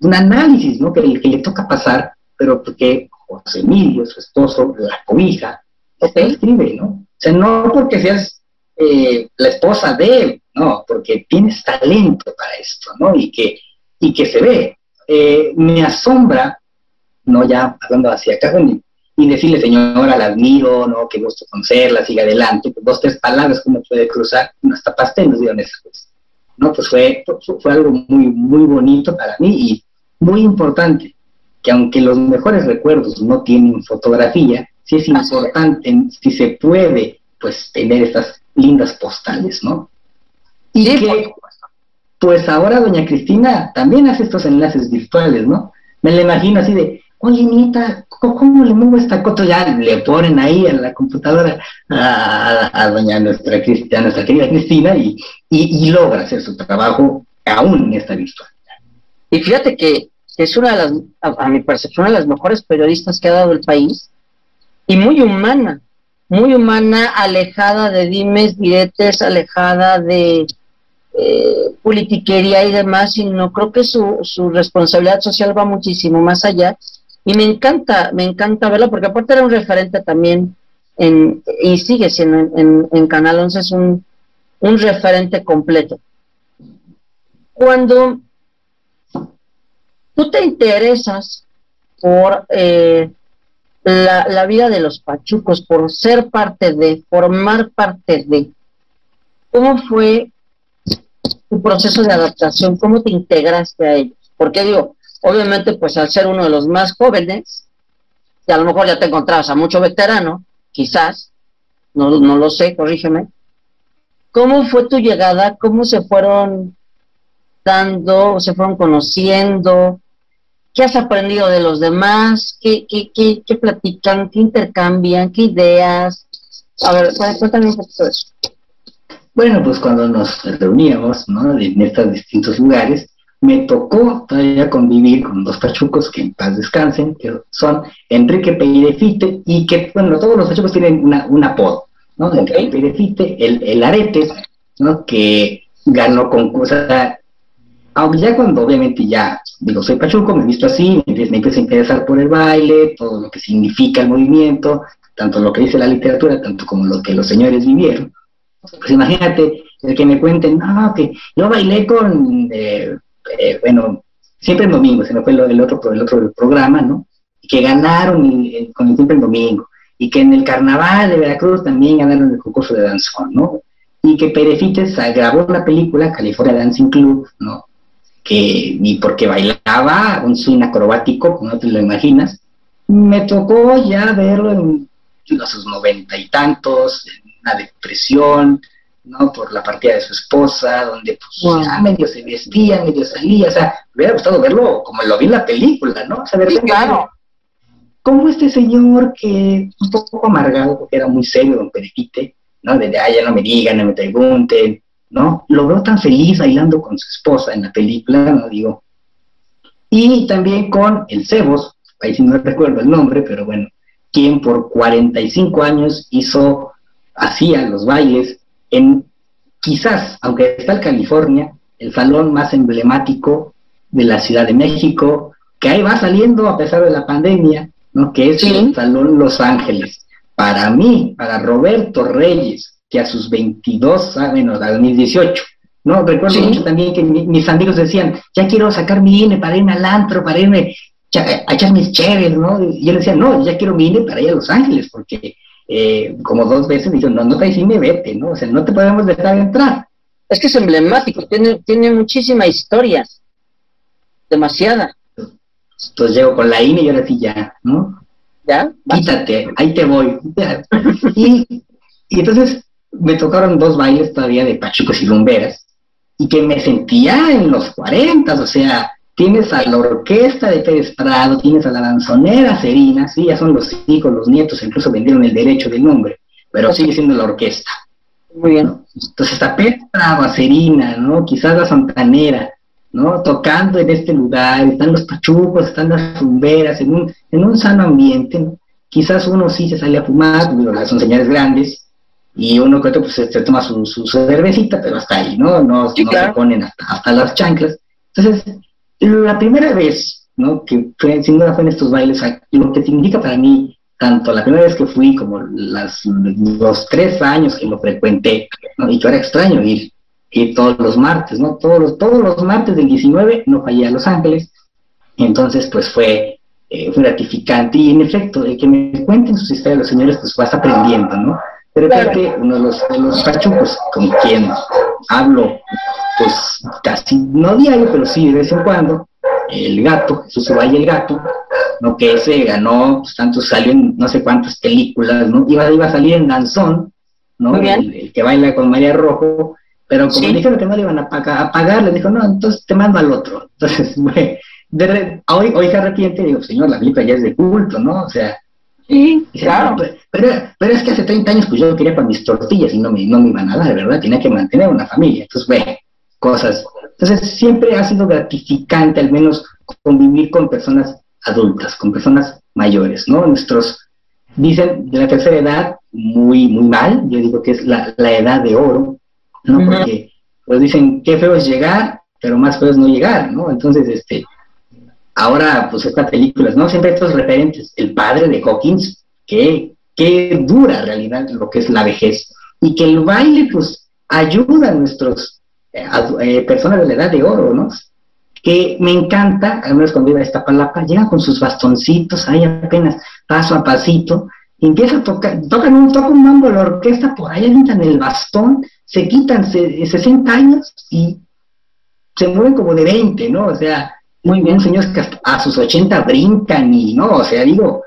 un análisis, ¿no? Que, que le toca pasar, pero porque José Emilio, su esposo, la cobija, este escribe, ¿no? O sea, no porque seas eh, la esposa de él, no, porque tienes talento para esto, ¿no? Y que, y que se ve. Eh, me asombra, no ya hablando hacia acá, y decirle, señora, la admiro, ¿no? Qué gusto conocerla, siga adelante, pues dos, tres palabras, ¿cómo puede cruzar? No, hasta pastel nos dieron esa cosa. ¿No? Pues fue, fue algo muy, muy bonito para mí y muy importante, que aunque los mejores recuerdos no tienen fotografía, sí es importante, si se puede, pues tener estas lindas postales, ¿no? Y que, pues ahora doña Cristina también hace estos enlaces virtuales, ¿no? Me la imagino así de, oye, nieta, ¿cómo le muevo esta cosa? Ya le ponen ahí en la computadora a, doña nuestra, a nuestra querida Cristina y, y, logra hacer su trabajo aún en esta virtualidad. Y fíjate que es una de las, a, mi percepción, una de las mejores periodistas que ha dado el país y muy humana, muy humana, alejada de dimes, diretes, alejada de eh, politiquería y demás, sino creo que su, su responsabilidad social va muchísimo más allá y me encanta, me encanta verlo porque aparte era un referente también en, y sigue siendo en, Canal 11, es un, un referente completo. Cuando tú te interesas por eh, la, la, vida de los pachucos, por ser parte de, formar parte de, ¿cómo fue tu proceso de adaptación? ¿Cómo te integraste a ellos? Porque digo, obviamente pues al ser uno de los más jóvenes, y a lo mejor ya te encontrabas a mucho veterano, quizás, no, no lo sé, corrígeme, ¿cómo fue tu llegada? ¿Cómo se fueron dando, se fueron conociendo? ¿Qué has aprendido de los demás? ¿Qué, qué, qué, qué platican? ¿Qué intercambian? ¿Qué ideas? A ver, cuéntame un poquito de eso. Bueno, pues cuando nos reuníamos, ¿no? En estos distintos lugares, me tocó todavía convivir con dos pachucos que en paz descansen, que son Enrique Peirefite y que, bueno, todos los pachucos tienen una, un apodo, ¿no? Enrique Peirefite, el, el Aretes, ¿no? Que ganó concurso, aunque ya cuando obviamente ya, digo, soy pachuco, me he visto así, me, me empiezo a interesar por el baile, todo lo que significa el movimiento, tanto lo que dice la literatura, tanto como lo que los señores vivieron. Pues imagínate, el que me cuenten, no, que yo bailé con, eh, eh, bueno, siempre en domingo, se me fue el, otro, el otro programa, ¿no? Y que ganaron con el siempre en domingo, y que en el carnaval de Veracruz también ganaron el concurso de danzón, ¿no? Y que Perefites grabó una película, California Dancing Club, ¿no? Que ni porque bailaba un swing acrobático, como no te lo imaginas, me tocó ya verlo en a sus noventa y tantos, en una depresión, ¿no? Por la partida de su esposa, donde pues ya medio se vestía, medio salía, o sea, me hubiera gustado verlo como lo vi en la película, ¿no? O sea, claro. Como este señor que un poco amargado, porque era muy serio, don Periquite, ¿no? De, ah, ya no me digan, no me pregunten, ¿no? Lo veo tan feliz bailando con su esposa en la película, ¿no? Digo. Y también con el Cebos, ahí sí no recuerdo el nombre, pero bueno, quien por 45 años hizo, hacía los bailes en quizás, aunque está en California, el salón más emblemático de la Ciudad de México, que ahí va saliendo a pesar de la pandemia, ¿no? que es el Salón Los Ángeles. Para mí, para Roberto Reyes, que a sus 22, ah, bueno, a 2018, ¿no? Recuerdo mucho también que mis amigos decían, ya quiero sacar mi INE para irme al antro, para irme a echar mis chéveres, ¿no? Y yo decía, no, ya quiero mi INE para ir a Los Ángeles, porque eh, como dos veces dijo, no, no te me vete, ¿no? O sea, no te podemos dejar entrar. Es que es emblemático, tiene, tiene muchísima historia, demasiada. Entonces llego con la INE y ahora sí ya, ¿no? ¿Ya? Quítate, ahí te voy. [laughs] y, y entonces me tocaron dos bailes todavía de pachucos y lumberas, y que me sentía en los 40, o sea, tienes a la orquesta de Pérez Prado, tienes a la danzonera Serina, sí, ya son los hijos, los nietos, incluso vendieron el derecho del nombre, pero sigue siendo la orquesta. Muy bien. Entonces está Pérez Prado, Serina, ¿no? Quizás la Santanera, ¿no? Tocando en este lugar, están los pachucos, están las rumberas, en un, en un sano ambiente, Quizás uno sí se sale a fumar, pero son señales grandes, y uno que otro pues se, toma su, su, cervecita, pero hasta ahí, ¿no? No, no se ponen hasta, hasta las chanclas. Entonces, la primera vez, ¿no? Que fue, sin duda fue en estos bailes, lo que significa para mí, tanto la primera vez que fui como las, los tres años que lo frecuenté, ¿no? Y que era extraño ir, ir todos los martes, ¿no? Todos los, todos los martes del 19 no fallé a Los Ángeles, entonces pues fue, eh, fue gratificante y en efecto, de que me cuenten sus historias los señores, pues vas aprendiendo, ¿no? De repente, uno de los, de los pachucos con quien hablo, pues casi no diario, pero sí de vez en cuando, el gato, Jesús Valle el gato, ¿no? que ese ganó, pues tanto salió en no sé cuántas películas, ¿no? Iba, iba a salir en Danzón, ¿no? El, que baila con María Rojo, pero como le dijeron que no le iban a pagar, le dijo, no, entonces te mando al otro. [laughs] Entonces, hoy, hoy se arrepiente digo, señor, la película ya es de culto, ¿no? O sea, Sí, claro. pero, pero, es que hace 30 años pues yo quería para mis tortillas y no me, no me iban a dar, de verdad, tenía que mantener una familia. Entonces, ve, cosas. Entonces, siempre ha sido gratificante al menos convivir con personas adultas, con personas mayores, ¿no? Nuestros, dicen, de la tercera edad, muy, muy mal, yo digo que es la, la edad de oro, ¿no? Porque, pues dicen, qué feo es llegar, pero más feo es no llegar, ¿no? Entonces, este, ahora pues estas películas, ¿no? Siempre estos referentes, el padre de Hawkins, que, que dura realidad lo que es la vejez, y que el baile pues ayuda a nuestros eh, eh, personas de la edad de oro, ¿no? Que me encanta, al menos cuando iba esta palapa, llegan con sus bastoncitos ahí apenas paso a pasito, empieza a tocar, tocan un, tocan un mambo la orquesta, por ahí en el bastón, se quitan 60 años y se mueven como de 20, ¿no? O sea, muy bien, señores que a sus 80 brincan y, ¿no? O sea, digo,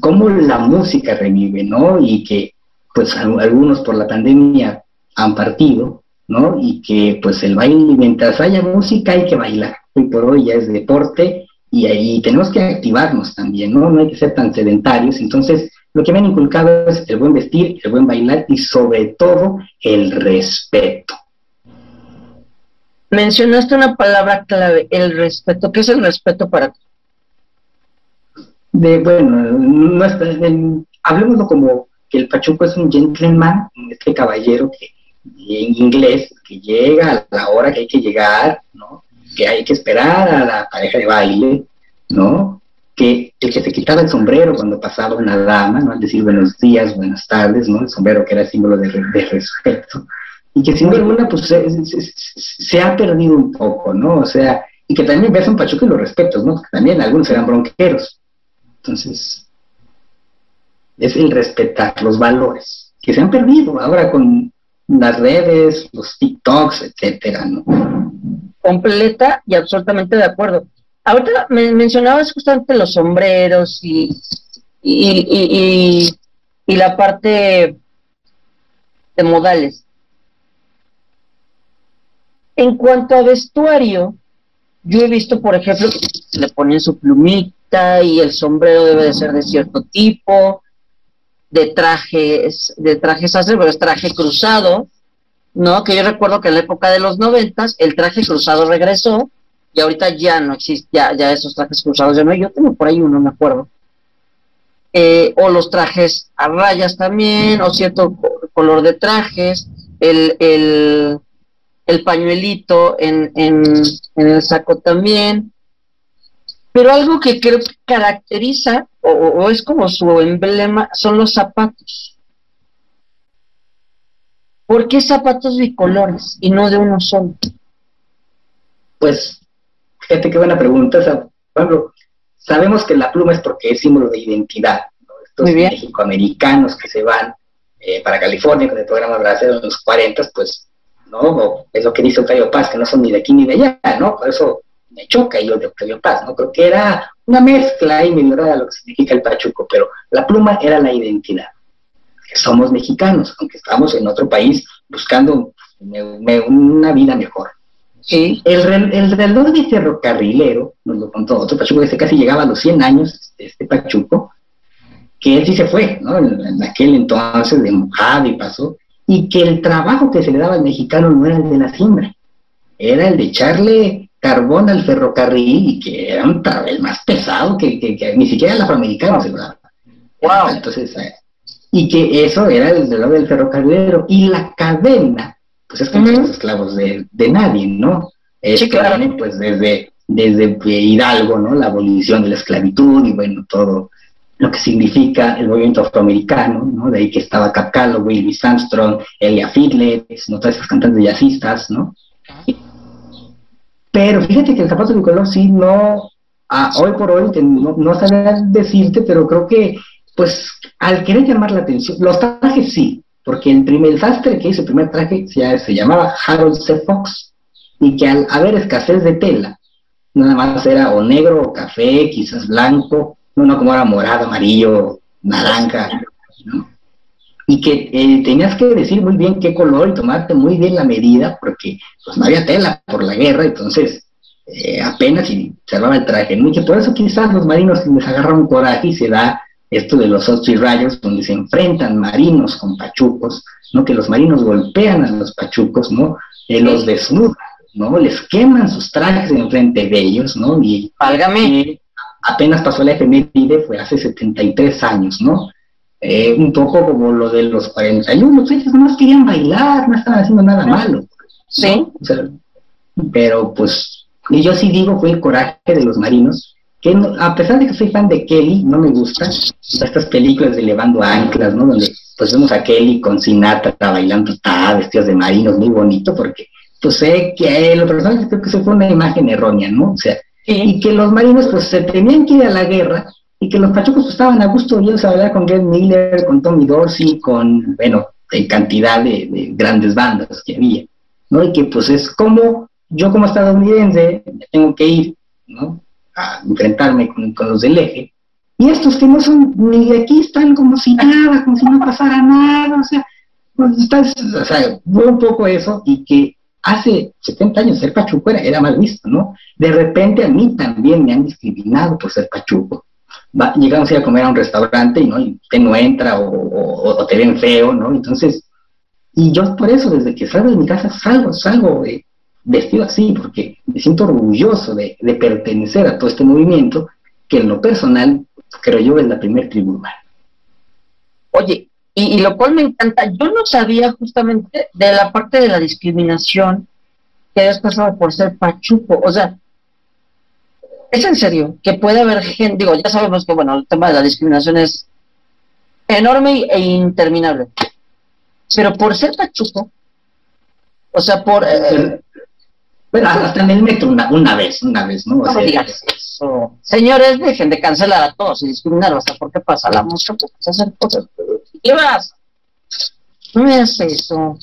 cómo la música revive, ¿no? Y que, pues, algunos por la pandemia han partido, ¿no? Y que, pues, el baile, mientras haya música, hay que bailar. Hoy por hoy ya es deporte y ahí tenemos que activarnos también, ¿no? No hay que ser tan sedentarios. Entonces, lo que me han inculcado es el buen vestir, el buen bailar y, sobre todo, el respeto. Mencionaste una palabra clave, el respeto. ¿Qué es el respeto para ti? Bueno, no hablemoslo como que el Pachuco es un gentleman, este caballero que en inglés, que llega a la hora que hay que llegar, ¿no? que hay que esperar a la pareja de baile, ¿no? Que el que se quitaba el sombrero cuando pasaba una dama, ¿no? Al decir buenos días, buenas tardes, ¿no? El sombrero que era símbolo de, de respeto. Y que sin duda alguna, pues se, ha perdido un poco, ¿no? O sea, y que también ves un Pachuca y los respetos, ¿no? Porque también algunos eran bronqueros. Entonces, es el respetar los valores que se han perdido ahora con las redes, los TikToks, etcétera, ¿no? Completa y absolutamente de acuerdo. Ahorita me mencionabas justamente los sombreros y, y, y, la parte de modales. En cuanto a vestuario, yo he visto, por ejemplo, que le ponen su plumita y el sombrero debe de ser de cierto tipo, de trajes, de trajes pero es traje cruzado, ¿no? Que yo recuerdo que en la época de los noventas el traje cruzado regresó y ahorita ya no existe, ya, ya esos trajes cruzados ya no yo tengo por ahí uno, me acuerdo. Eh, o los trajes a rayas también, o cierto color de trajes, el, el, el pañuelito en, en, en el saco también, pero algo que creo que caracteriza o, es como su emblema son los zapatos. ¿Por qué zapatos bicolores y no de uno solo? Pues, fíjate qué buena pregunta. Pablo. sabemos que la pluma es porque es símbolo de identidad. Estos mexicoamericanos que se van eh, para California con el programa Brasil en los 40, pues, ¿no? es lo que dice Octavio Paz, que no son ni de aquí ni de allá, ¿no? Por eso me choca yo de Octavio Paz, ¿no? Creo que era una mezcla y me lo que significa el pachuco, pero la pluma era la identidad. somos mexicanos, aunque estamos en otro país buscando una vida mejor. Sí. El, el, reloj de ferrocarrilero, nos lo contó otro pachuco, que casi llegaba a los 100 años, este pachuco, que él sí se fue, ¿no? En, aquel entonces de mojado y pasó, y que el trabajo que se le daba al mexicano no era el de la siembra, era el de echarle carbón al ferrocarril y que era un el más pesado que, ni siquiera el afroamericano se Wow. Entonces, eh, y que eso era desde lado del ferrocarrilero. Y la cadena, pues es como los esclavos de, nadie, ¿no? Es sí, claro. pues desde, desde Hidalgo, ¿no? La abolición de la esclavitud y bueno, todo lo que significa el movimiento afroamericano, ¿no? De ahí que estaba Cap Calloway, Louis Armstrong, Elia Fiedler. Todas esas cantantes jazzistas, ¿no? Pero fíjate que el zapato de color sí no, hoy por hoy no, no sabía decirte, pero creo que, pues, al querer llamar la atención, los trajes sí, porque el primer sastre que hizo el primer traje se llamaba Harold C. Fox, y que al haber escasez de tela, nada más era o negro o café, quizás blanco, no, no como era morado, amarillo, naranja, ¿no? y que eh, tenías que decir muy bien qué color y tomarte muy bien la medida porque pues no había tela por la guerra, entonces eh, apenas y cerraba el traje, que por eso quizás los marinos les agarran un coraje y se da esto de los ocho y rayos donde se enfrentan marinos con pachucos, ¿no? Que los marinos golpean a los pachucos, ¿no? Eh, los desnudan, ¿no? Les queman sus trajes en frente de ellos, ¿no? Y, Válgame. Apenas pasó la efeméride, fue hace 73 años, ¿no? Eh, un poco como lo de los 41, ellos nomás querían bailar, no estaban haciendo nada malo. Sí. pero pues, y yo sí digo, fue el coraje de los marinos, que a pesar de que soy fan de Kelly, no me gustan estas películas de Levando Anclas, ¿no? Donde pues vemos a Kelly con Sinatra bailando, está vestidos de marinos, muy bonito, porque pues sé que los personajes creo que se fue una imagen errónea, ¿no? O sea, y que los marinos pues se tenían que ir a la guerra y que los pachucos pues, estaban a gusto yo a con Glenn Miller, con Tommy Dorsey, con, bueno, en cantidad de, grandes bandas que había, ¿no? Y que pues es como yo como estadounidense tengo que ir, ¿no? A enfrentarme con, los del eje, y estos que no son ni de aquí están como si nada, como si no pasara nada, o sea, pues estás, o sea, un poco eso, y que hace 70 años ser pachuco era, era mal visto, ¿no? De repente a mí también me han discriminado por ser pachuco llegamos a ir a comer a un restaurante y, ¿no? y usted no entra o, te ven feo, ¿no? Entonces, y yo por eso, desde que salgo de mi casa, salgo, salgo eh, vestido así, porque me siento orgulloso de, pertenecer a todo este movimiento, que en lo personal, creo yo, es la primer tribu Oye, y, y, lo cual me encanta, yo no sabía justamente de la parte de la discriminación que hayas pasado por ser pachuco. O sea, es en serio que puede haber gente, digo, ya sabemos que, bueno, el tema de la discriminación es enorme e interminable. Pero por ser pachuco, o sea, por... Eh, bueno, hasta en el metro una, vez, una vez, ¿no? no digas eso. Señores, dejen de cancelar a todos y discriminar hasta porque pasa la música, pues hacer cosas. ¿Qué vas? No me haces eso.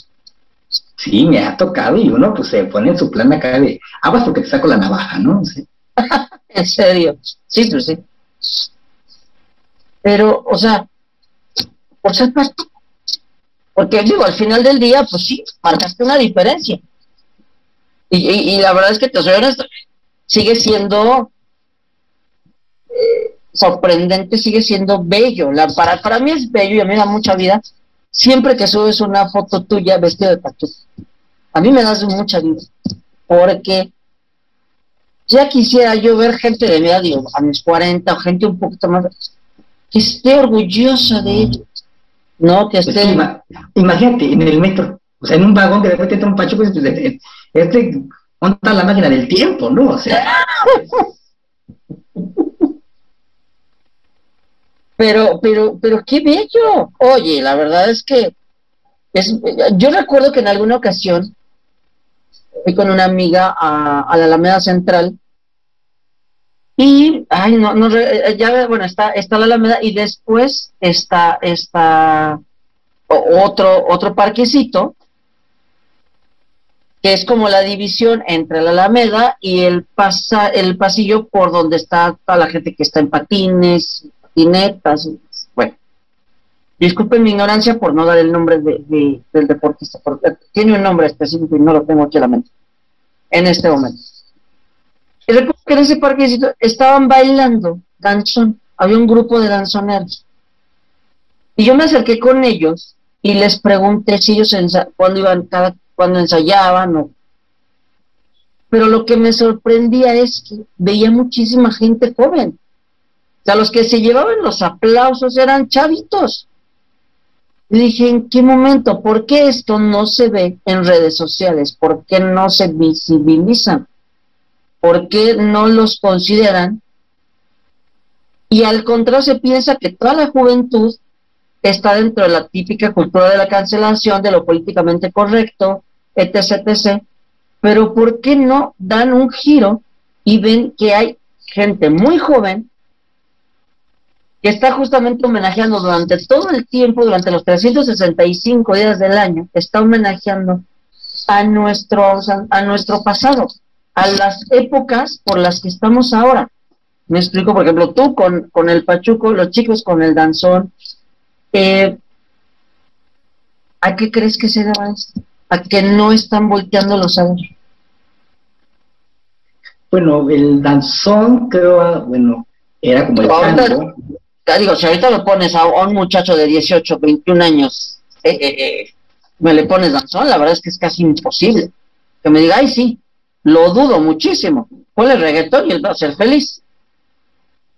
Sí, me ha tocado y uno pues se pone en su plan acá de aguas porque te saco la navaja, ¿no? [laughs] en serio, sí, pues sí. Pero, o sea, por ser pastor, porque digo, al final del día, pues sí, marcaste una diferencia. Y, la verdad es que te soy honesto, sigue siendo eh, sorprendente, sigue siendo bello. La, para, para mí es bello y a mí me da mucha vida siempre que subes una foto tuya vestido de tatu. A mí me das mucha vida, porque ya quisiera yo ver gente de mi edad, a mis 40 o gente un poquito más, que esté orgullosa de ellos, ¿no? Que esté... imagínate, en el metro, o sea, en un vagón que de repente entra un pacho, pues, este, este monta la máquina del tiempo, ¿no? O sea... [laughs] pero, pero, pero qué bello. Oye, la verdad es que es, yo recuerdo que en alguna ocasión fui con una amiga a, la Alameda Central y, ay, no, no, eh, ya, bueno, está, está la Alameda y después está, está otro, otro parquecito que es como la división entre la Alameda y el, pasa, el pasillo por donde está toda la gente que está en patines, patinetas, bueno. Disculpen mi ignorancia por no dar el nombre de, del deportista, porque tiene un nombre específico y no lo tengo aquí a la mente en este momento. Y recuerdo que en ese parquecito estaban bailando danzón, había un grupo de danzoneros. Y yo me acerqué con ellos y les pregunté si ellos cuando iban cada cuando ensayaban o pero lo que me sorprendía es que veía muchísima gente joven. Sea, los que se llevaban los aplausos eran chavitos. Y dije, ¿en qué momento? ¿Por qué esto no se ve en redes sociales? ¿Por qué no se visibilizan? ¿Por qué no los consideran? Y al contrario se piensa que toda la juventud está dentro de la típica cultura de la cancelación, de lo políticamente correcto, etc., etc. Pero ¿por qué no dan un giro y ven que hay gente muy joven que está justamente homenajeando durante todo el tiempo, durante los 365 días del año, está homenajeando a nuestro, a nuestro pasado, a las épocas por las que estamos ahora. Me explico, por ejemplo, tú con, con el pachuco, los chicos con el danzón. Eh, ¿A qué crees que se deba esto? A que no están volteando los años. Bueno, el danzón creo, bueno, era como el tango digo, si ahorita lo pones a, un muchacho de 18, 21 años, eh, eh, eh, me le pones danzón, la verdad es que es casi imposible. Que me diga, ay, sí, lo dudo muchísimo. Ponle reggaetón y él va a ser feliz.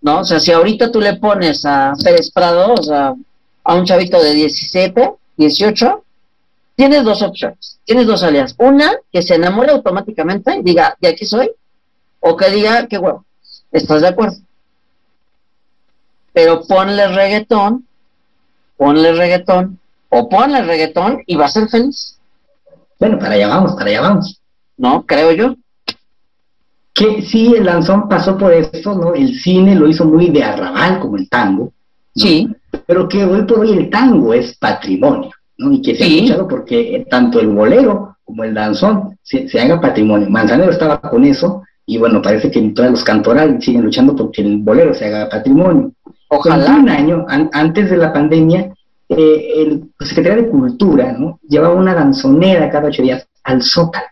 ¿No? O sea, si ahorita tú le pones a Pérez Prado, o sea, a un chavito de 17, 18, tienes dos opciones, tienes dos alianzas. Una, que se enamore automáticamente y diga, de aquí soy, o que diga, qué huevo, ¿estás de acuerdo? Pero ponle reggaetón, ponle reggaetón, o ponle reggaetón y va a ser feliz. Bueno, para allá vamos, para allá vamos. ¿No? Creo yo. Que sí, el lanzón pasó por esto, ¿no? El cine lo hizo muy de arrabal, como el tango. Sí. Pero que hoy por hoy el tango es patrimonio, ¿no? Y que se ha escuchado porque tanto el bolero como el danzón se, se haga patrimonio. Manzanero estaba con eso, y bueno, parece que todos los cantorales siguen luchando porque el bolero se haga patrimonio. Ojalá. un año antes de la pandemia, eh, el secretario de Cultura ¿no? llevaba una danzonera cada ocho días al Zócalo.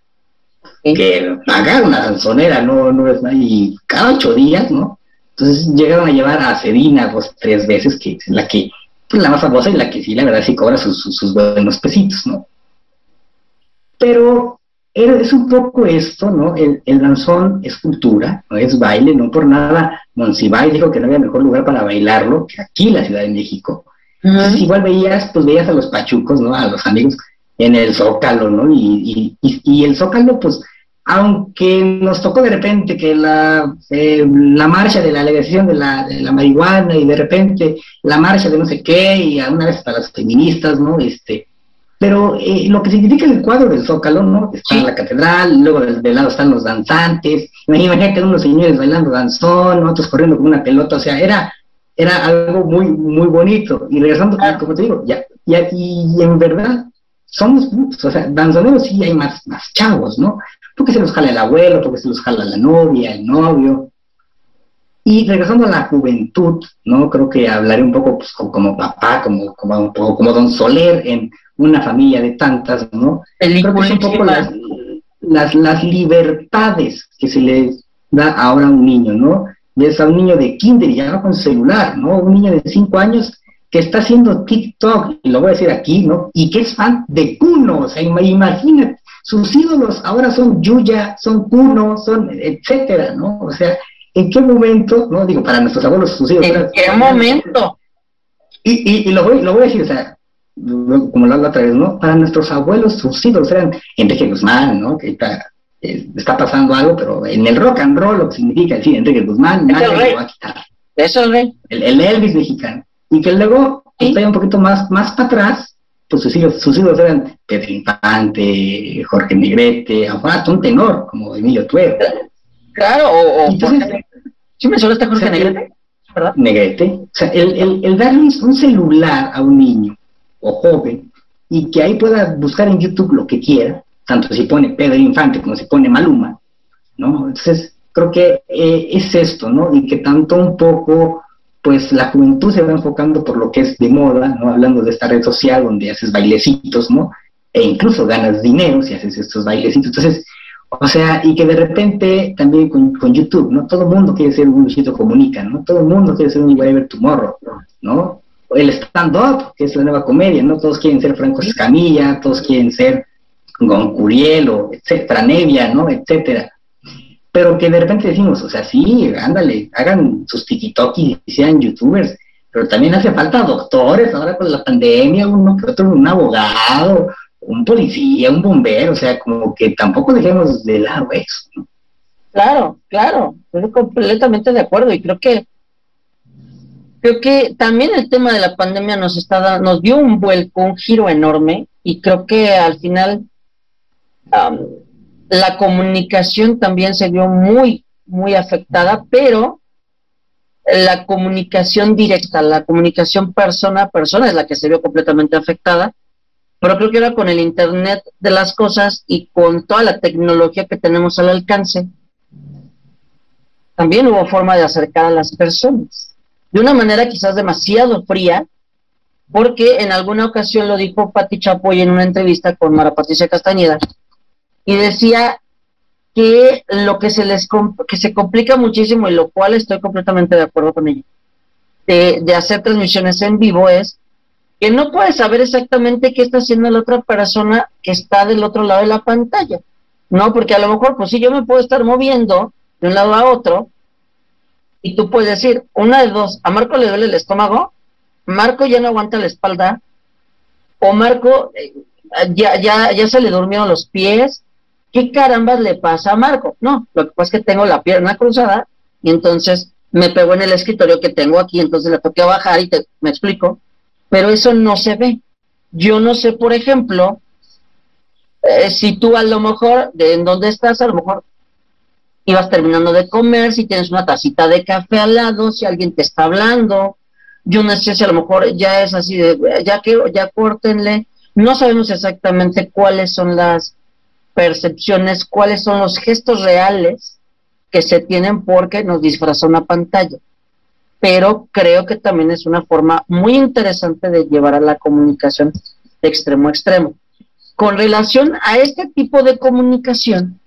Que pagar una danzonera no, no es y cada ocho días, ¿no? Entonces llegaron a llevar a Sedina dos, tres veces, que es la que, pues la más famosa y la que sí, la verdad, sí cobra sus, sus, sus buenos pesitos, ¿no? Pero es un poco esto, ¿no? El, el, danzón es cultura, no es baile, no por nada. Monsiváis dijo que no había mejor lugar para bailarlo que aquí, la Ciudad de México. igual veías, pues veías a los pachucos, ¿no? A los amigos en el Zócalo, ¿no? Y, y, y, el Zócalo, pues, aunque nos tocó de repente que la, eh, la marcha de la legalización de la, de la, marihuana y de repente la marcha de no sé qué y una vez para las feministas, ¿no? Este, pero eh, lo que significa el cuadro del Zócalo, ¿no? Está la catedral, luego del, lado están los danzantes, imagínate unos señores bailando danzón, otros corriendo con una pelota, o sea, era, era algo muy, muy bonito. Y regresando, como te digo, ya, ya, y en verdad somos o sea, danzoneros sí hay más, más chavos, ¿no? porque se los jala el abuelo, porque se los jala la novia, el novio. Y regresando a la juventud, ¿no? Creo que hablaré un poco pues, como, papá, como, como, como, Don Soler en una familia de tantas, ¿no? Creo que un poco las, las, las, libertades que se le da ahora a un niño, ¿no? Ves a un niño de kinder y ya no con celular, ¿no? Un niño de cinco años que está haciendo TikTok, y lo voy a decir aquí, ¿no? Y que es fan de Kuno, o sea, imagínate, sus ídolos ahora son Yuya, son Kuno, son etcétera, ¿no? O sea, ¿en qué momento, no? Digo, para nuestros abuelos, sus ídolos. ¿En qué momento? Y, y, lo, voy, lo voy a decir, o sea, como lo hago otra vez, ¿no? Para nuestros abuelos, sus ídolos eran Enrique Guzmán, ¿no? Que está, eh, está pasando algo, pero en el rock and roll lo que significa decir Enrique Guzmán, nadie lo va a quitar. Eso es rey. El, el, Elvis mexicano. Y que luego está un poquito más, más para atrás, pues sus hijos, sus hijos eran Pedro Infante, Jorge Negrete, hasta un tenor como Emilio Tuero. Claro, o, ¿sí me este Jorge Negrete? ¿verdad? Negrete. O sea, el, el, el darle un celular a un niño o joven y que ahí pueda buscar en YouTube lo que quiera, tanto si pone Pedro Infante como si pone Maluma, ¿no? Entonces, creo que eh, es esto, ¿no? Y que tanto un poco pues la juventud se va enfocando por lo que es de moda, ¿no? Hablando de esta red social donde haces bailecitos, ¿no? E incluso ganas dinero si haces estos bailecitos. Entonces, o sea, y que de repente también con, YouTube, ¿no? Todo el mundo quiere ser un Luisito Comunica, ¿no? Todo el mundo quiere ser un Whatever Tomorrow, ¿no? El stand-up, que es la nueva comedia, ¿no? Todos quieren ser Franco Escamilla, todos quieren ser Goncuriel etcétera, Nevia, ¿no? Etcétera pero que de repente decimos, o sea, sí, ándale, hagan sus tikitokis y sean youtubers, pero también hace falta doctores ahora con la pandemia, uno que otro, un abogado, un policía, un bombero, o sea, como que tampoco dejemos de lado eso. ¿no? Claro, claro, estoy completamente de acuerdo y creo que creo que también el tema de la pandemia nos está nos dio un vuelco, un giro enorme y creo que al final la comunicación también se vio muy, muy afectada, pero la comunicación directa, la comunicación persona a persona es la que se vio completamente afectada, pero creo que ahora con el Internet de las cosas y con toda la tecnología que tenemos al alcance, también hubo forma de acercar a las personas, de una manera quizás demasiado fría, porque en alguna ocasión lo dijo Pati Chapoy en una entrevista con Mara Patricia Castañeda, y decía que lo que se les que se complica muchísimo y lo cual estoy completamente de acuerdo con ella de, hacer transmisiones en vivo es que no puedes saber exactamente qué está haciendo la otra persona que está del otro lado de la pantalla no porque a lo mejor pues sí yo me puedo estar moviendo de un lado a otro y tú puedes decir una de dos a Marco le duele el estómago Marco ya no aguanta la espalda o Marco eh, ya, ya, ya se le durmieron los pies ¿qué carambas le pasa a Marco? No, lo que pasa es que tengo la pierna cruzada y entonces me pegó en el escritorio que tengo aquí, entonces le toqué bajar y te, me explico, pero eso no se ve. Yo no sé, por ejemplo, eh, si tú a lo mejor, de en dónde estás, a lo mejor ibas terminando de comer, si tienes una tacita de café al lado, si alguien te está hablando, yo no sé si a lo mejor ya es así de, ya que, ya córtenle, no sabemos exactamente cuáles son las percepciones, cuáles son los gestos reales que se tienen porque nos disfraza una pantalla. Pero creo que también es una forma muy interesante de llevar a la comunicación de extremo a extremo. Con relación a este tipo de comunicación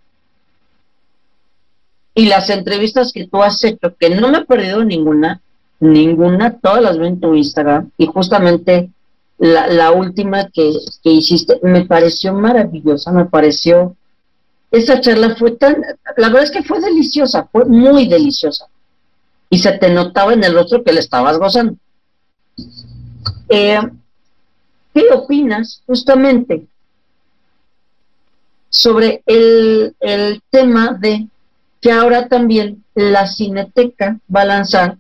y las entrevistas que tú has hecho, que no me he perdido ninguna, ninguna, todas las veo en tu Instagram y justamente la, última que, hiciste me pareció maravillosa, me pareció, esa charla fue tan, la verdad es que fue deliciosa, fue muy deliciosa. Y se te notaba en el rostro que le estabas gozando. Eh, ¿Qué opinas justamente sobre el, el tema de que ahora también la Cineteca va a lanzar,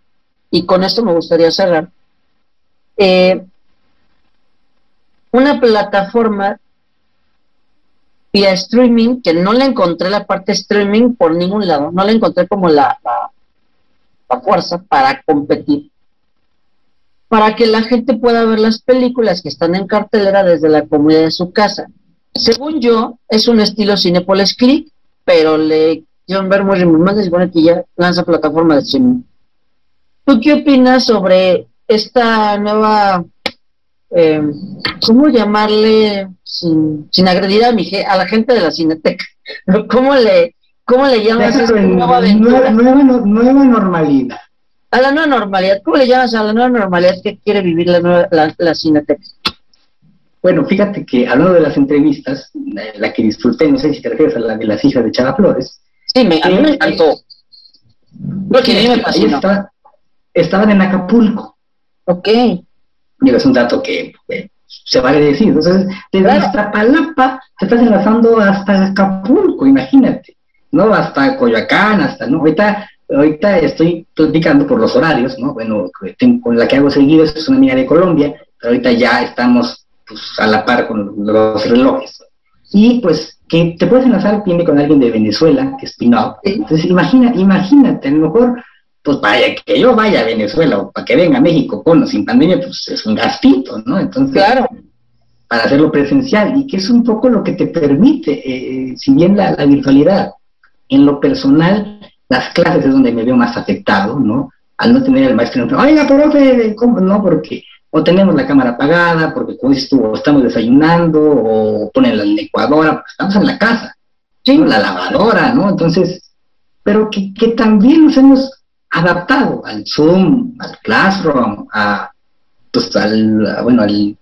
y con esto me gustaría cerrar, eh, una plataforma vía streaming, que no le encontré la parte streaming por ningún lado, no le encontré como la, la, fuerza para competir, para que la gente pueda ver las películas que están en cartelera desde la comunidad de su casa. Según yo, es un estilo Cinepolis Click, pero le John muy más se supone que ya lanza plataforma de streaming. ¿Tú qué opinas sobre esta nueva eh, ¿cómo llamarle sin, sin agredir a, mi, a la gente de la Cineteca? [laughs] ¿Cómo le, cómo le llamas a esta nueva Nueva, nueva, normalidad. A la nueva normalidad. ¿Cómo le llamas a la nueva normalidad que quiere vivir la, nueva, la, Cineteca? Bueno, fíjate que hablando de las entrevistas, la, que disfruté, no sé si te refieres a la de las hijas de Chava Flores. Sí, me, a mí me encantó. que me estaban en Acapulco. Ok es un dato que se vale decir. Entonces, desde hasta Palapa te estás enlazando hasta Acapulco, imagínate, ¿no? Hasta Coyoacán, hasta, ¿no? Ahorita, ahorita estoy platicando por los horarios, ¿no? Bueno, con la que hago seguido es una amiga de Colombia, pero ahorita ya estamos pues, a la par con los relojes. Y pues que te puedes enlazar bien con alguien de Venezuela, que es Pinot. Entonces, imagina, imagínate, a lo mejor pues vaya, que yo vaya a Venezuela o para que venga a México con o sin pandemia, pues es un gastito, ¿no? Entonces, claro. para hacerlo presencial, y que es un poco lo que te permite, eh, si bien la, virtualidad, en lo personal, las clases es donde me veo más afectado, ¿no? Al no tener el maestro, oiga, profe, ¿cómo? No, porque o tenemos la cámara apagada, porque como dices tú, estamos desayunando, o ponen la licuadora, estamos en la casa, sí. la lavadora, ¿no? Entonces, pero que, que también nos hemos adaptado al Zoom, al Classroom, a, pues, al, bueno, al,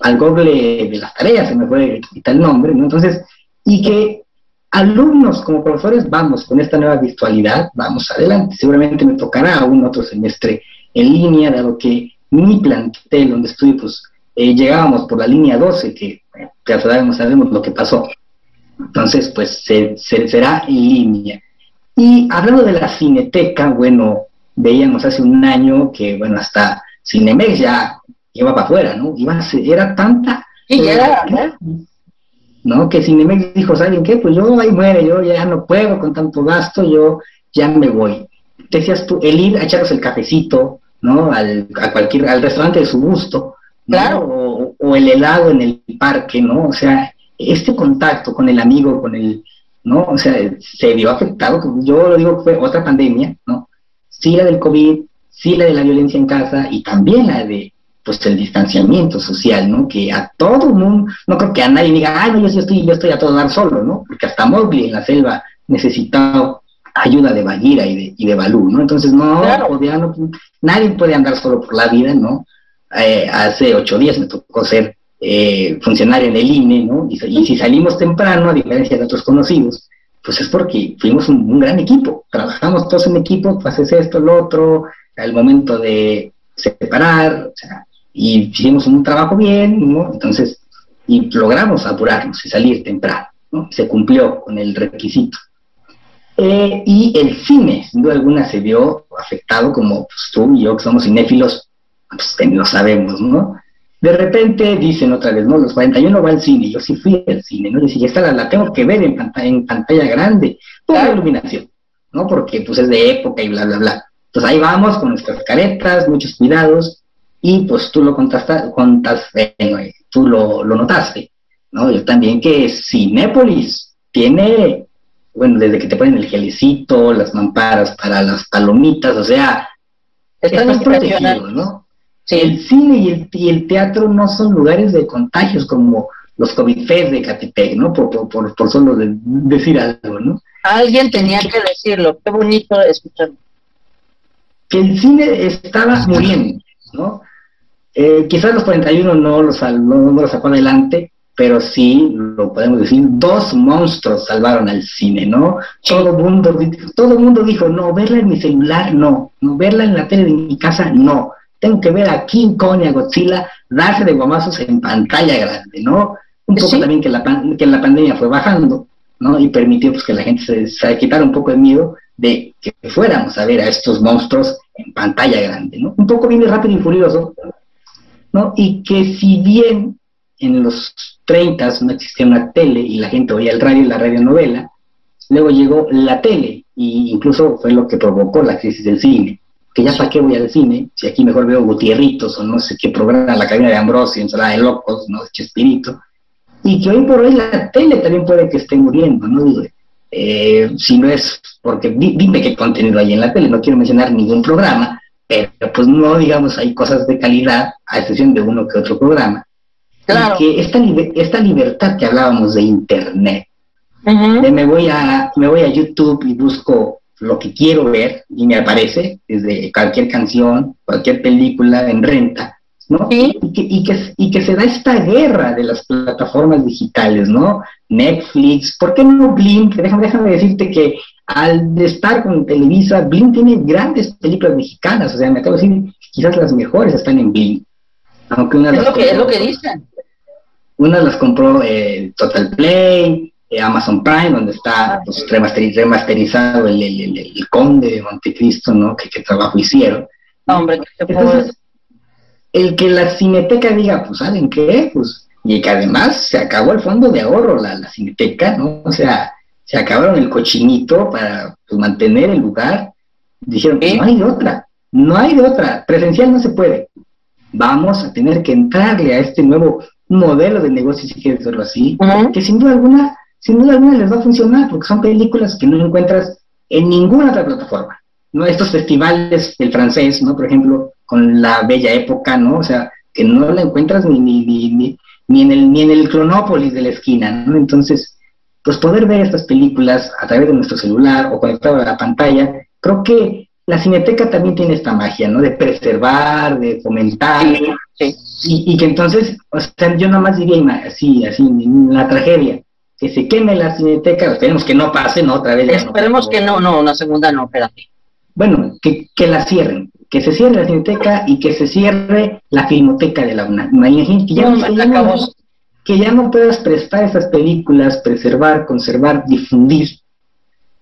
al Google de las tareas, se me fue quitar el nombre, ¿no? Entonces, y que alumnos como profesores vamos con esta nueva virtualidad, vamos adelante. Seguramente me tocará un otro semestre en línea, dado que mi plantel donde estudio, pues eh, llegábamos por la línea 12, que ya sabemos, sabemos lo que pasó. Entonces, pues se, será en línea. Y hablando de la cineteca, bueno, veíamos hace un año que, bueno, hasta Cinemex ya iba para afuera, ¿no? Iba era tanta... Sí, ya ¿no? Que Cinemex dijo, ¿saben qué? Pues yo ahí muere, yo ya no puedo con tanto gasto, yo ya me voy. Decías tú, el ir a echarnos el cafecito, ¿no? Al, a cualquier, al restaurante de su gusto, claro. O, o, el helado en el parque, ¿no? O sea, este contacto con el amigo, con el, ¿no? O sea, se vio afectado, yo lo digo que fue otra pandemia, ¿no? Sí la del COVID, sí la de la violencia en casa y también la de, pues, el distanciamiento social, ¿no? Que a todo mundo, no creo que a nadie diga, ay, no, yo, estoy, yo estoy a todo dar solo, ¿no? Porque hasta Mowgli en la selva necesitaba ayuda de Bagheera y de, y de Balú, ¿no? Entonces, no, podía, no, nadie puede andar solo por la vida, ¿no? Eh, hace ocho días me tocó ser eh, funcionario en el INE, ¿no? Y, si salimos temprano, a diferencia de otros conocidos, pues es porque fuimos un, gran equipo, trabajamos todos en equipo, haces esto, lo otro, al momento de separar, o sea, y hicimos un trabajo bien, ¿no? Entonces, y logramos apurarnos y salir temprano, ¿no? Se cumplió con el requisito. Eh, y el cine, sin duda alguna, se vio afectado, como pues, tú y yo, que somos cinéfilos, pues lo sabemos, ¿no? De repente dicen otra vez, no, los 41 va al cine, yo sí fui al cine, ¿no? Y dije, esta la, tengo que ver en pantalla, en pantalla grande, por la iluminación, ¿no? Porque pues es de época y bla, bla, bla. Entonces ahí vamos con nuestras caretas, muchos cuidados, y pues tú lo contaste, contas, tú lo, lo notaste, ¿no? Yo también que Cinépolis tiene, bueno, desde que te ponen el gelecito, las mamparas para las palomitas, o sea, estás protegido, ¿no? El cine y el, y el, teatro no son lugares de contagios como los COVID de Catepec, ¿no? Por, por, por, solo decir algo, ¿no? Alguien tenía que decirlo, qué bonito escucharlo. Que el cine estaba muriendo, ¿no? Eh, quizás los 41 no los, no, no sacó adelante, pero sí, lo podemos decir, dos monstruos salvaron al cine, ¿no? Todo el mundo, todo mundo dijo, no, verla en mi celular, no, no, verla en la tele de mi casa, no tengo que ver a King Kong y a Godzilla darse de guamazos en pantalla grande, ¿no? Un poco también que la, que la pandemia fue bajando, ¿no? Y permitió pues, que la gente se, se quitara un poco el miedo de que fuéramos a ver a estos monstruos en pantalla grande, ¿no? Un poco viene rápido y furioso, ¿no? Y que si bien en los 30 no existía una tele y la gente oía el radio y la radionovela, luego llegó la tele e incluso fue lo que provocó la crisis del cine, que ya para qué voy al cine, si aquí mejor veo Gutierritos o no sé qué programa, la cabina de Ambrosio, ensalada de locos, ¿no? Chespirito, y que hoy por hoy la tele también puede que esté muriendo, ¿no? Eh, si no es porque dime qué contenido hay en la tele, no quiero mencionar ningún programa, pero pues no digamos hay cosas de calidad, a excepción de uno que otro programa. Claro. que esta, esta libertad que hablábamos de internet, de me voy a me voy a YouTube y busco lo que quiero ver y me aparece desde cualquier canción, cualquier película en renta, ¿no? Y, que, y, que, y, que, se da esta guerra de las plataformas digitales, ¿no? Netflix, ¿por qué no Blink? Déjame, déjame decirte que al estar con Televisa, Blink tiene grandes películas mexicanas, o sea, me acabo de decir, quizás las mejores están en Blink. Aunque una es, lo que, es lo que dicen. Unas las compró eh, Total Play, eh, Amazon Prime, donde está pues, remasterizado el, el, el, Conde de Montecristo, ¿no? ¿Qué, trabajo hicieron? Hombre, ¿qué Entonces, el que la cineteca diga, pues, ¿saben qué? Pues, y que además se acabó el fondo de ahorro, la, la cineteca, ¿no? O sea, se acabaron el cochinito para pues, mantener el lugar. Dijeron, que no hay de otra, no hay de otra, presencial no se puede. Vamos a tener que entrarle a este nuevo modelo de negocio, si quieres verlo así, que sin duda alguna, sin duda alguna les va a funcionar, porque son películas que no encuentras en ninguna otra plataforma. ¿no? Estos festivales del francés, ¿no? Por ejemplo, con la bella época, ¿no? O sea, que no la encuentras ni, ni, ni, ni, en el, ni en el Cronópolis de la esquina, ¿no? Entonces, pues poder ver estas películas a través de nuestro celular o conectado a la pantalla, creo que la cineteca también tiene esta magia, ¿no? De preservar, de fomentar, Y, que entonces, o sea, yo nomás diría así, así, la tragedia, que se queme la cineteca, esperemos que no pase, ¿no? Otra vez. Esperemos que no, no, una segunda no, espérate. Bueno, que, que la cierren, que se cierre la cineteca y que se cierre la filmoteca de la UNAM. Imagínate que ya, no, que ya no puedas prestar esas películas, preservar, conservar, difundir,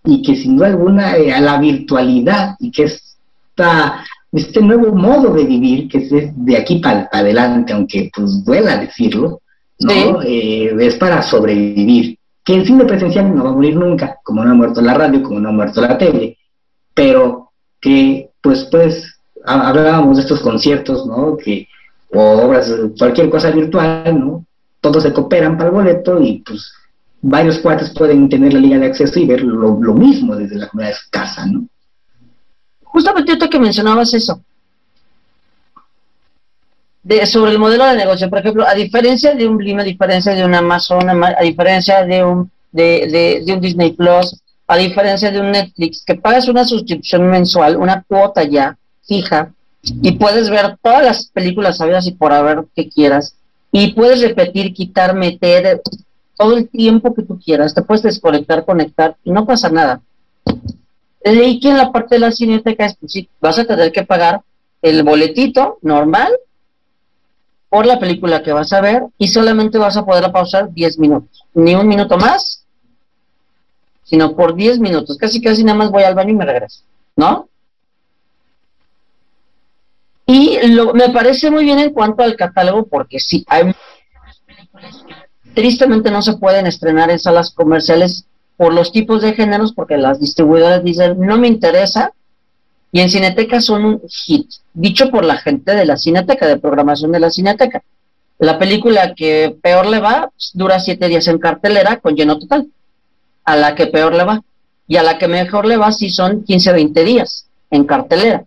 y que sin duda alguna eh, a la virtualidad y que esta, este nuevo modo de vivir, que es de aquí para adelante, aunque pues duela decirlo, ¿no? Eh, es para sobrevivir. Que el cine presencial no va a morir nunca, como no ha muerto la radio, como no ha muerto la tele, pero que pues pues hablábamos de estos conciertos, ¿no? Que, o obras, cualquier cosa virtual, ¿no? todos se cooperan para el boleto y pues varios cuates pueden tener la liga de acceso y ver lo, mismo desde la comunidad de su casa, ¿no? Justamente ahorita que mencionabas eso, de, sobre el modelo de negocio, por ejemplo, a diferencia de un Blim, a diferencia de un Amazon, a diferencia de un, de, de un Disney Plus, a diferencia de un Netflix, que pagas una suscripción mensual, una cuota ya fija, y puedes ver todas las películas sabidas y por haber que quieras, y puedes repetir, quitar, meter todo el tiempo que tú quieras. Te puedes desconectar, conectar y no pasa nada. Leí que en la parte de la cineteca es, pues sí, vas a tener que pagar el boletito normal por la película que vas a ver y solamente vas a poder pausar 10 minutos. Ni un minuto más, sino por 10 minutos. Casi, casi nada más voy al baño y me regreso. ¿No? Y lo, me parece muy bien en cuanto al catálogo, porque sí, hay películas que tristemente no se pueden estrenar en salas comerciales por los tipos de géneros, porque las distribuidoras dicen, no me interesa, y en Cineteca son un hit, dicho por la gente de la Cineteca, de programación de la Cineteca. La película que peor le va pues, dura siete días en cartelera con lleno total, a la que peor le va, y a la que mejor le va sí son 15, 20 días en cartelera,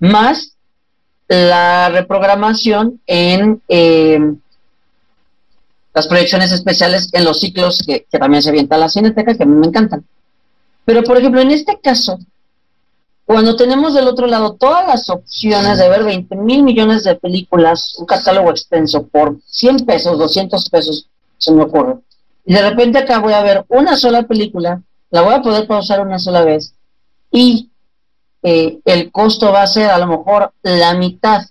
más la reprogramación en eh, las proyecciones especiales en los ciclos que, también se avienta la Cineteca, que a mí me encantan. Pero, por ejemplo, en este caso, cuando tenemos del otro lado todas las opciones de ver 20 mil millones de películas, un catálogo extenso por 100 pesos, 200 pesos, se me ocurre, y de repente acá voy a ver una sola película, la voy a poder pausar una sola vez, y eh, el costo va a ser a lo mejor la mitad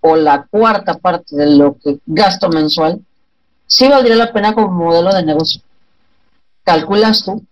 o la cuarta parte de lo que gasto mensual, sí valdría la pena como modelo de negocio. ¿Calculas tú?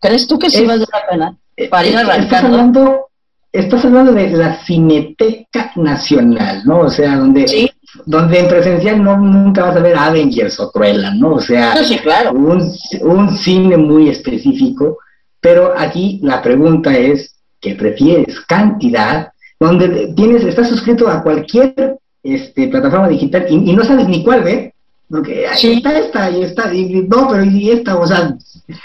¿Crees tú que sí valdría la pena para ir arrancando? Estás hablando, estás hablando de la Cineteca Nacional, ¿no? O sea, donde, donde en presencial no nunca vas a ver Avengers o Cruella, ¿no? O sea, claro. un, un cine muy específico. Pero aquí la pregunta es, ¿qué prefieres? ¿Cantidad? Donde tienes, estás suscrito a cualquier este, plataforma digital y, no sabes ni cuál ver, porque ahí está esta y está, y, no, pero y esta, o sea,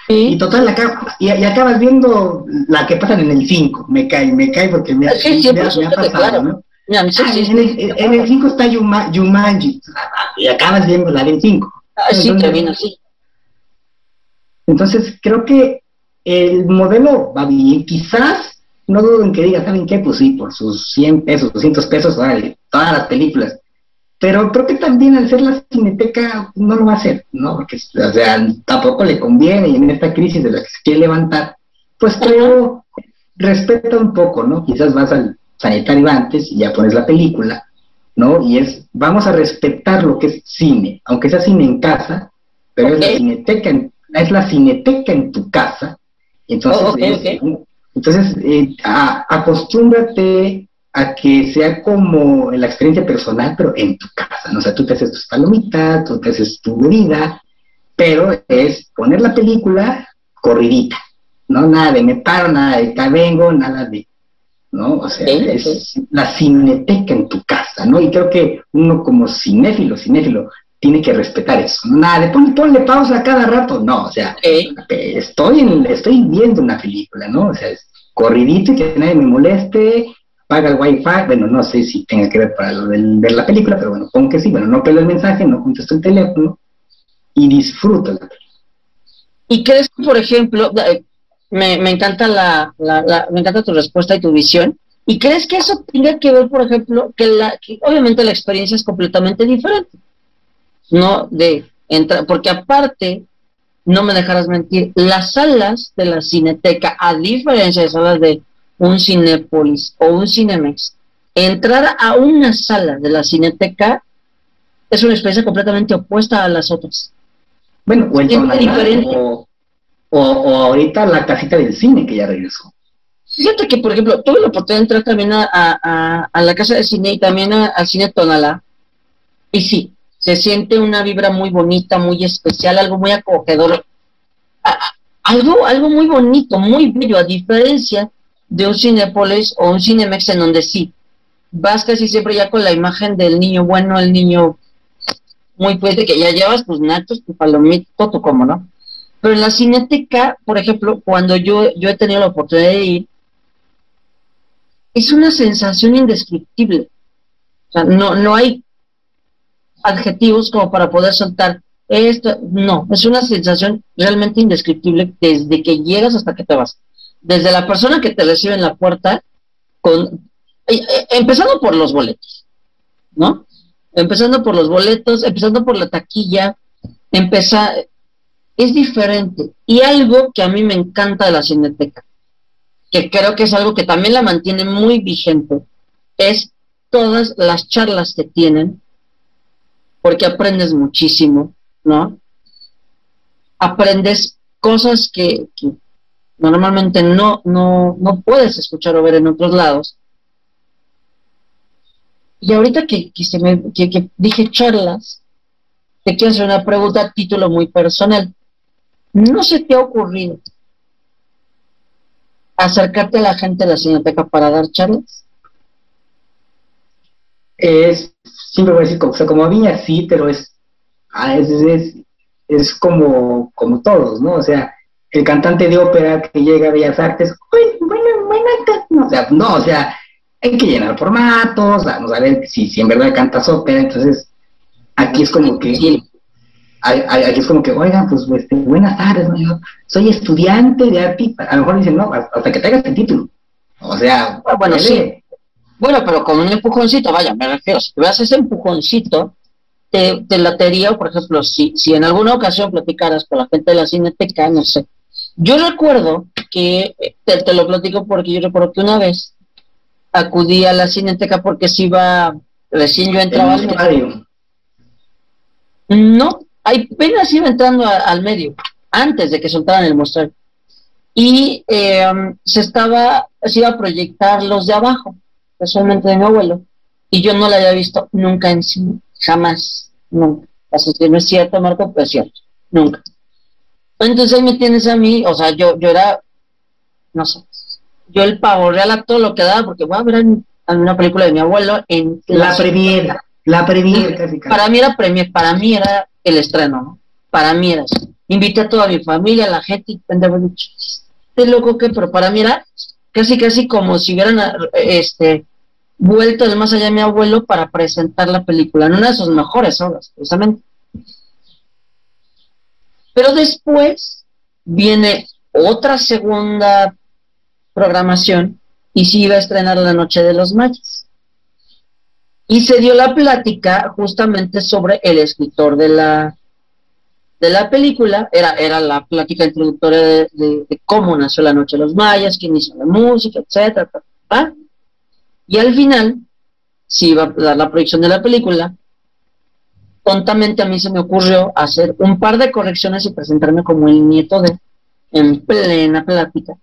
y total, acá, y, acabas viendo la que pasan en el 5, me cae, me cae porque me, sí, me, ha pasado, ¿no? en, el, 5 está Yumanji, y acabas viendo la del 5. Ah, sí, que viene así. Entonces, creo que el modelo va bien, quizás no dudo en que diga, ¿saben qué? Pues sí, por sus 100 pesos, 200 pesos, vale, todas las películas. Pero creo que también al ser la cineteca no lo va a hacer, ¿no? Porque, o sea, tampoco le conviene y en esta crisis de la que se quiere levantar, pues creo, respeta un poco, ¿no? Quizás vas al sanitario antes y ya pones la película, ¿no? Y es, vamos a respetar lo que es cine, aunque sea cine en casa, pero es la cineteca en, es la cineteca en tu casa. Entonces, oh, entonces, eh, acostúmbrate a que sea como la experiencia personal, pero en tu casa, ¿no? O sea, tú te haces tus palomitas, tú te haces tu bebida, pero es poner la película corridita, ¿no? Nada de me paro, nada de acá vengo, nada de, ¿no? O sea, es la cineteca en tu casa, ¿no? Y creo que uno como cinéfilo, cinéfilo, tiene que respetar eso. Nada, de ponle, pausa cada rato, no, o sea, estoy, en, estoy viendo una película, ¿no? O sea, es corridito y que nadie me moleste, paga el wifi, bueno, no sé si tenga que ver para lo de ver la película, pero bueno, pongo que sí, bueno, no pelo el mensaje, no contesto el teléfono y disfruto la. ¿Y crees que, por ejemplo, eh, me, me encanta la, la, me encanta tu respuesta y tu visión, ¿y crees que eso tenga que ver, por ejemplo, que, la, que obviamente la experiencia es completamente diferente? no de entrar, porque aparte, no me dejarás mentir, las salas de la cineteca, a diferencia de salas de un Cinépolis o un Cinemex, entrar a una sala de la cineteca es una experiencia completamente opuesta a las otras. Bueno, o, diferente. O, o, ahorita la casita del cine que ya regresó. Fíjate que, por ejemplo, tuve la oportunidad de entrar también a, a, la casa de cine y también al cine Tonalá. Y sí, se siente una vibra muy bonita, muy especial, algo muy acogedor, algo, algo muy bonito, muy bello, a diferencia de un Cinepolis o un Cinemex en donde sí, vas casi siempre ya con la imagen del niño bueno, el niño muy fuerte, que ya llevas tus nachos, tu palomito, tu como, ¿no? Pero en la cineteca, por ejemplo, cuando yo, yo he tenido la oportunidad de ir, es una sensación indescriptible. O sea, no, no hay adjetivos como para poder soltar esto. No, es una sensación realmente indescriptible desde que llegas hasta que te vas. Desde la persona que te recibe en la puerta, con eh, eh, empezando por los boletos, ¿no? Empezando por los boletos, empezando por la taquilla, empezar, es diferente. Y algo que a mí me encanta de la Cineteca, que creo que es algo que también la mantiene muy vigente, es todas las charlas que tienen porque aprendes muchísimo, ¿no? Aprendes cosas que, normalmente no, no, no puedes escuchar o ver en otros lados. Y ahorita que, que, me, que, dije charlas, te quiero hacer una pregunta a título muy personal. ¿No se te ha ocurrido acercarte a la gente de la cineteca para dar charlas? Es siempre voy a decir, como, como a mí así, pero es, ah, es, es, es, como, como todos, ¿no? O sea, el cantante de ópera que llega a Bellas Artes, uy, bueno, bueno, no, o sea, no, o sea, hay que llenar formatos, vamos a ver si, si en verdad cantas ópera, entonces aquí es como que, aquí es como que, oigan, pues este, buenas tardes, ¿no? yo soy estudiante de arte, a lo mejor dicen, no, hasta que tengas el título, o sea, ah, bueno, sí bueno, pero con un empujoncito, vaya, me refiero, si te ese empujoncito, te, te latería, por ejemplo, si, si en alguna ocasión platicaras con la gente de la cineteca, no sé. Yo recuerdo que, te, lo platico porque yo recuerdo que una vez acudí a la cineteca porque si iba, recién yo entraba al radio. No, apenas iba entrando al medio, antes de que soltaran el mostrar. Y em, se estaba, se iba a proyectar los de abajo, casualmente de mi abuelo, y yo no la había visto nunca en cine, jamás, nunca. Así que no es cierto, Marco, pero es cierto, nunca. Entonces ahí me tienes a mí, o sea, yo, yo era, no sé, yo el pavo real a todo lo que daba, porque voy a ver una película de mi abuelo en la premier, la premier casi, Para mí era premier, para mí era el estreno, ¿no? Para mí era eso. Invité a toda mi familia, a la gente, y pendejo, este loco que, pero para mí era casi casi como si hubieran este vuelto de más allá de mi abuelo para presentar la película, en una de sus mejores obras, precisamente. Pero después viene otra segunda programación y se iba a estrenar La Noche de los Mayas. Y se dio la plática justamente sobre el escritor de la, de la película, era, era la plática introductoria de, cómo nació La Noche de los Mayas, quién hizo la música, etcétera. Y al final, si iba a dar la proyección de la película, tontamente a mí se me ocurrió hacer un par de correcciones y presentarme como el nieto de, en plena plática.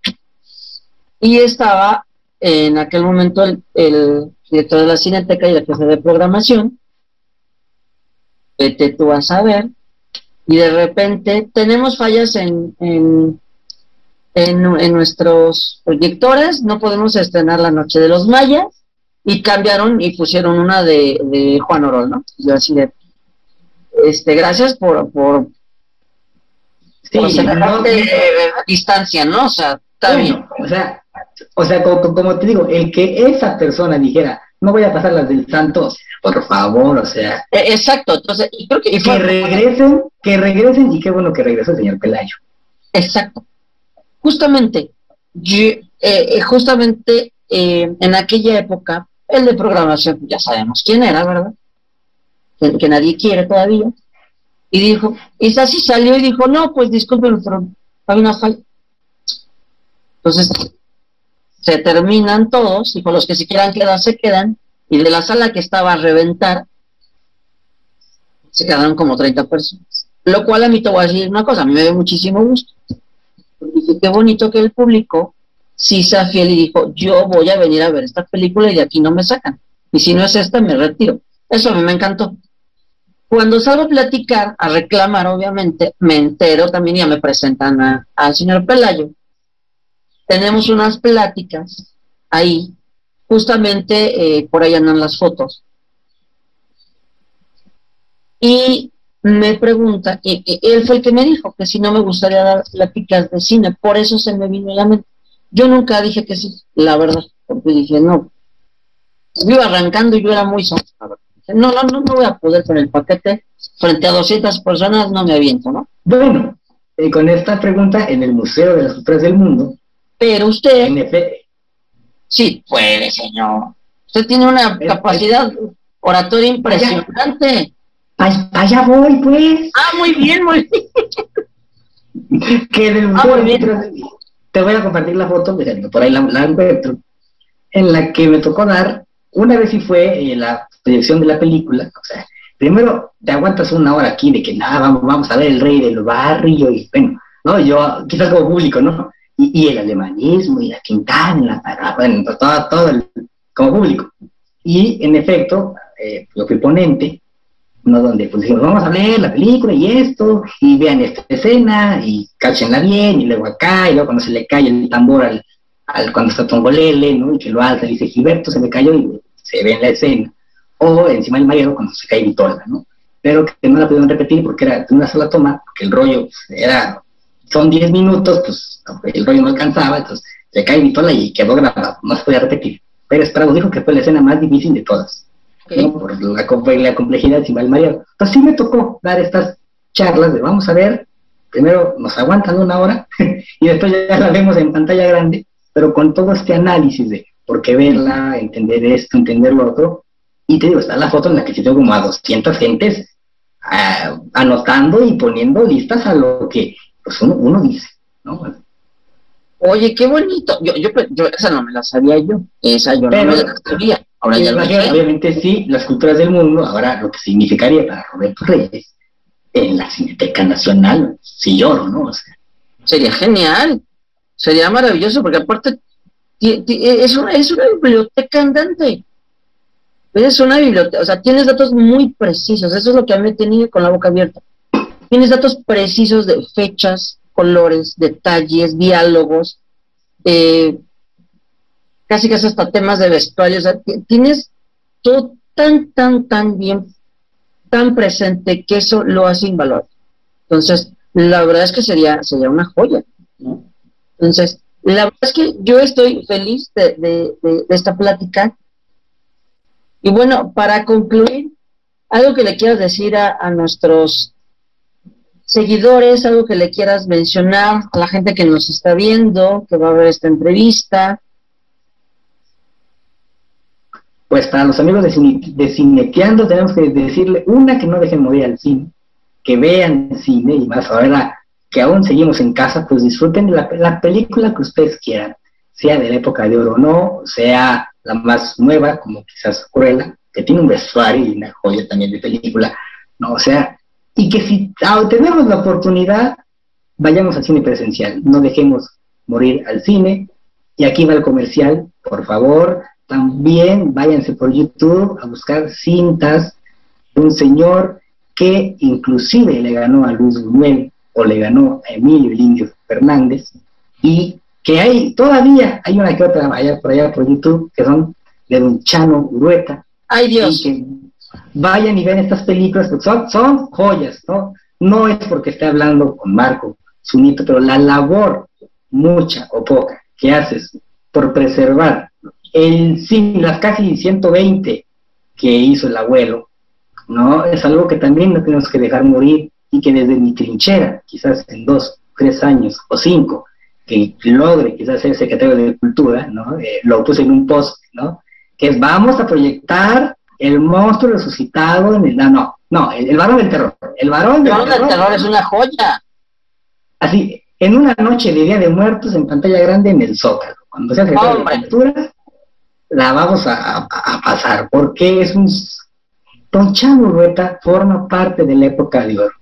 Y estaba en aquel momento el, director de la Cineteca y la jefe de programación. Vete tú a ver. Y de repente tenemos fallas en, en, en, nuestros proyectores, no podemos estrenar La Noche de los Mayas. Y cambiaron y pusieron una de, de Juan Orol, ¿no? Yo así de, este, gracias por, por, sí, distancia, ¿no? O sea, está bien. O sea, o sea, como, te digo, el que esa persona dijera, no voy a pasar las del santo, por favor, o sea. E, exacto, entonces, y creo que. que regresen, que regresen, y qué bueno que regresó el señor Pelayo. Exacto. Justamente, eh, eh, justamente eh, en aquella época, el de programación, ya sabemos quién era, ¿verdad? Que, nadie quiere todavía. Y dijo, y así salió y dijo, no, pues disculpen, pero hay una falla. Entonces, se terminan todos, y con los que se quieran quedar se quedan, y de la sala que estaba a reventar, se quedaron como 30 personas. Lo cual a mí te voy a decir una cosa, a mí me dio muchísimo gusto. Dije, qué bonito que el público sí sea fiel y dijo, yo voy a venir a ver esta película y de aquí no me sacan. Y si no es esta, me retiro. Eso a mí me encantó. Cuando salgo a platicar, a reclamar, obviamente, me entero también ya me presentan al señor Pelayo tenemos unas pláticas ahí, justamente eh, por ahí andan las fotos. Y me pregunta, y, él fue el que me dijo que si no me gustaría dar pláticas de cine, por eso se me vino a la mente. Yo nunca dije que sí, la verdad, porque dije, no, yo arrancando y yo era muy sonado. No, no, no, no voy a poder con el paquete frente a 200 personas, no me aviento, ¿no? Bueno, eh, con esta pregunta en el Museo de las Culturas del Mundo, pero usted... Sí, puede, señor. Usted tiene una capacidad oratoria impresionante. Allá, voy, pues. Ah, muy bien, muy bien. [laughs] que del ah, Te voy a compartir la foto, por ahí la, encuentro, en la que me tocó dar, una vez y fue eh, la proyección de la película, o sea, primero te aguantas una hora aquí de que nada, vamos, vamos a ver el rey del barrio, y bueno, no, yo, quizás como público, ¿no? y, el alemanismo y la Quintana, bueno, todo, todo el, como público. Y en efecto, eh, yo fui ponente, ¿no? donde pues dijimos, vamos a ver la película y esto, y vean esta escena, y cáchenla bien, y luego acá, y luego cuando se le cae el tambor al, al cuando está Tongolele, ¿no? y que lo alza, y dice, Gilberto se me cayó, y se ve en la escena. O encima del mayor cuando se cae Vitola, ¿no? Pero que no la pudieron repetir porque era de una sola toma, porque el rollo pues, era son 10 minutos, pues el rollo no alcanzaba, entonces se cae Vitola y quedó grabado, no se podía repetir. Pero Estrado dijo que fue la escena más difícil de todas, por la, la complejidad de el Mario. Entonces sí me tocó dar estas charlas de vamos a ver, primero nos aguantan una hora [laughs] y después ya la vemos en pantalla grande, pero con todo este análisis de por qué verla, entender esto, entender lo otro. Y te digo, está la foto en la que se tengo como a 200 gentes ah, anotando y poniendo listas a lo que pues uno, dice, ¿no? Oye, qué bonito. Yo, yo, yo, esa no me la sabía yo. Esa yo no me la sabía. Ahora ya lo Obviamente sí, las culturas del mundo, ahora lo que significaría para Roberto Reyes, en la Cineteca Nacional, si lloro, ¿no? Sería genial, sería maravilloso, porque aparte es una, es una biblioteca andante. Es una biblioteca, o sea, tienes datos muy precisos, eso es lo que a mí me tenía con la boca abierta. Tienes datos precisos de fechas, colores, detalles, diálogos, eh, casi casi hasta temas de vestuario, o sea, tienes todo tan, tan, tan bien, tan presente que eso lo hace invaluable. Entonces, la verdad es que sería, sería una joya, ¿no? Entonces, la verdad es que yo estoy feliz de, esta plática. Y bueno, para concluir, algo que le quieras decir a, nuestros seguidores, algo que le quieras mencionar a la gente que nos está viendo, que va a ver esta entrevista. Pues para los amigos de, de Cineteando tenemos que decirle, una, que no dejen morir al cine, que vean cine y más ahora que aún seguimos en casa, pues disfruten la, la película que ustedes quieran, sea de la época de oro o no, sea la más nueva, como quizás Cruella, que tiene un vestuario y una joya también de película, ¿no? O sea, y que si tenemos la oportunidad, vayamos al cine presencial, no dejemos morir al cine. Y aquí va el comercial, por favor, también váyanse por YouTube a buscar cintas de un señor que inclusive le ganó a Luis Buñuel o le ganó a Emilio el Indio Fernández, y que hay, todavía hay una que otra allá por allá por YouTube, que son de Don Chano Urueta. ¡Ay Dios! que vayan y ven estas películas, porque son, son joyas, ¿no? No es porque esté hablando con Marco, su nieto, pero la labor, mucha o poca, que haces por preservar el, las casi 120 que hizo el abuelo, ¿no? Es algo que también no tenemos que dejar morir y que desde mi trinchera, quizás en dos, tres años o cinco, que logre quizás ser secretario de Cultura, ¿no? Eh, lo puse en un post, ¿no? Que es, vamos a proyectar el monstruo resucitado en el... No, no, el, varón del terror. El varón, del, terror, es una joya. Así, en una noche de Día de Muertos en pantalla grande en el Zócalo. Cuando sea secretario de Cultura, la vamos a, a, pasar, porque es un... Don Chavo Rueta forma parte de la época de oro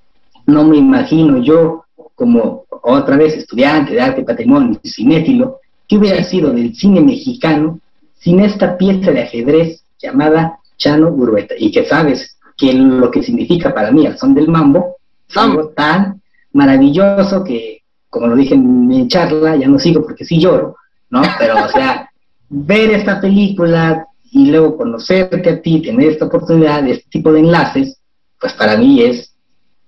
no me imagino yo como otra vez estudiante de arte y patrimonio y cinéfilo, que hubiera sido del cine mexicano sin esta pieza de ajedrez llamada Chano Urueta, y que sabes que lo que significa para mí el son del mambo es algo tan maravilloso que, como lo dije en mi charla, ya no sigo porque sí lloro, ¿no? Pero, o sea, [laughs] ver esta película y luego conocerte a ti, tener esta oportunidad de este tipo de enlaces, pues para mí es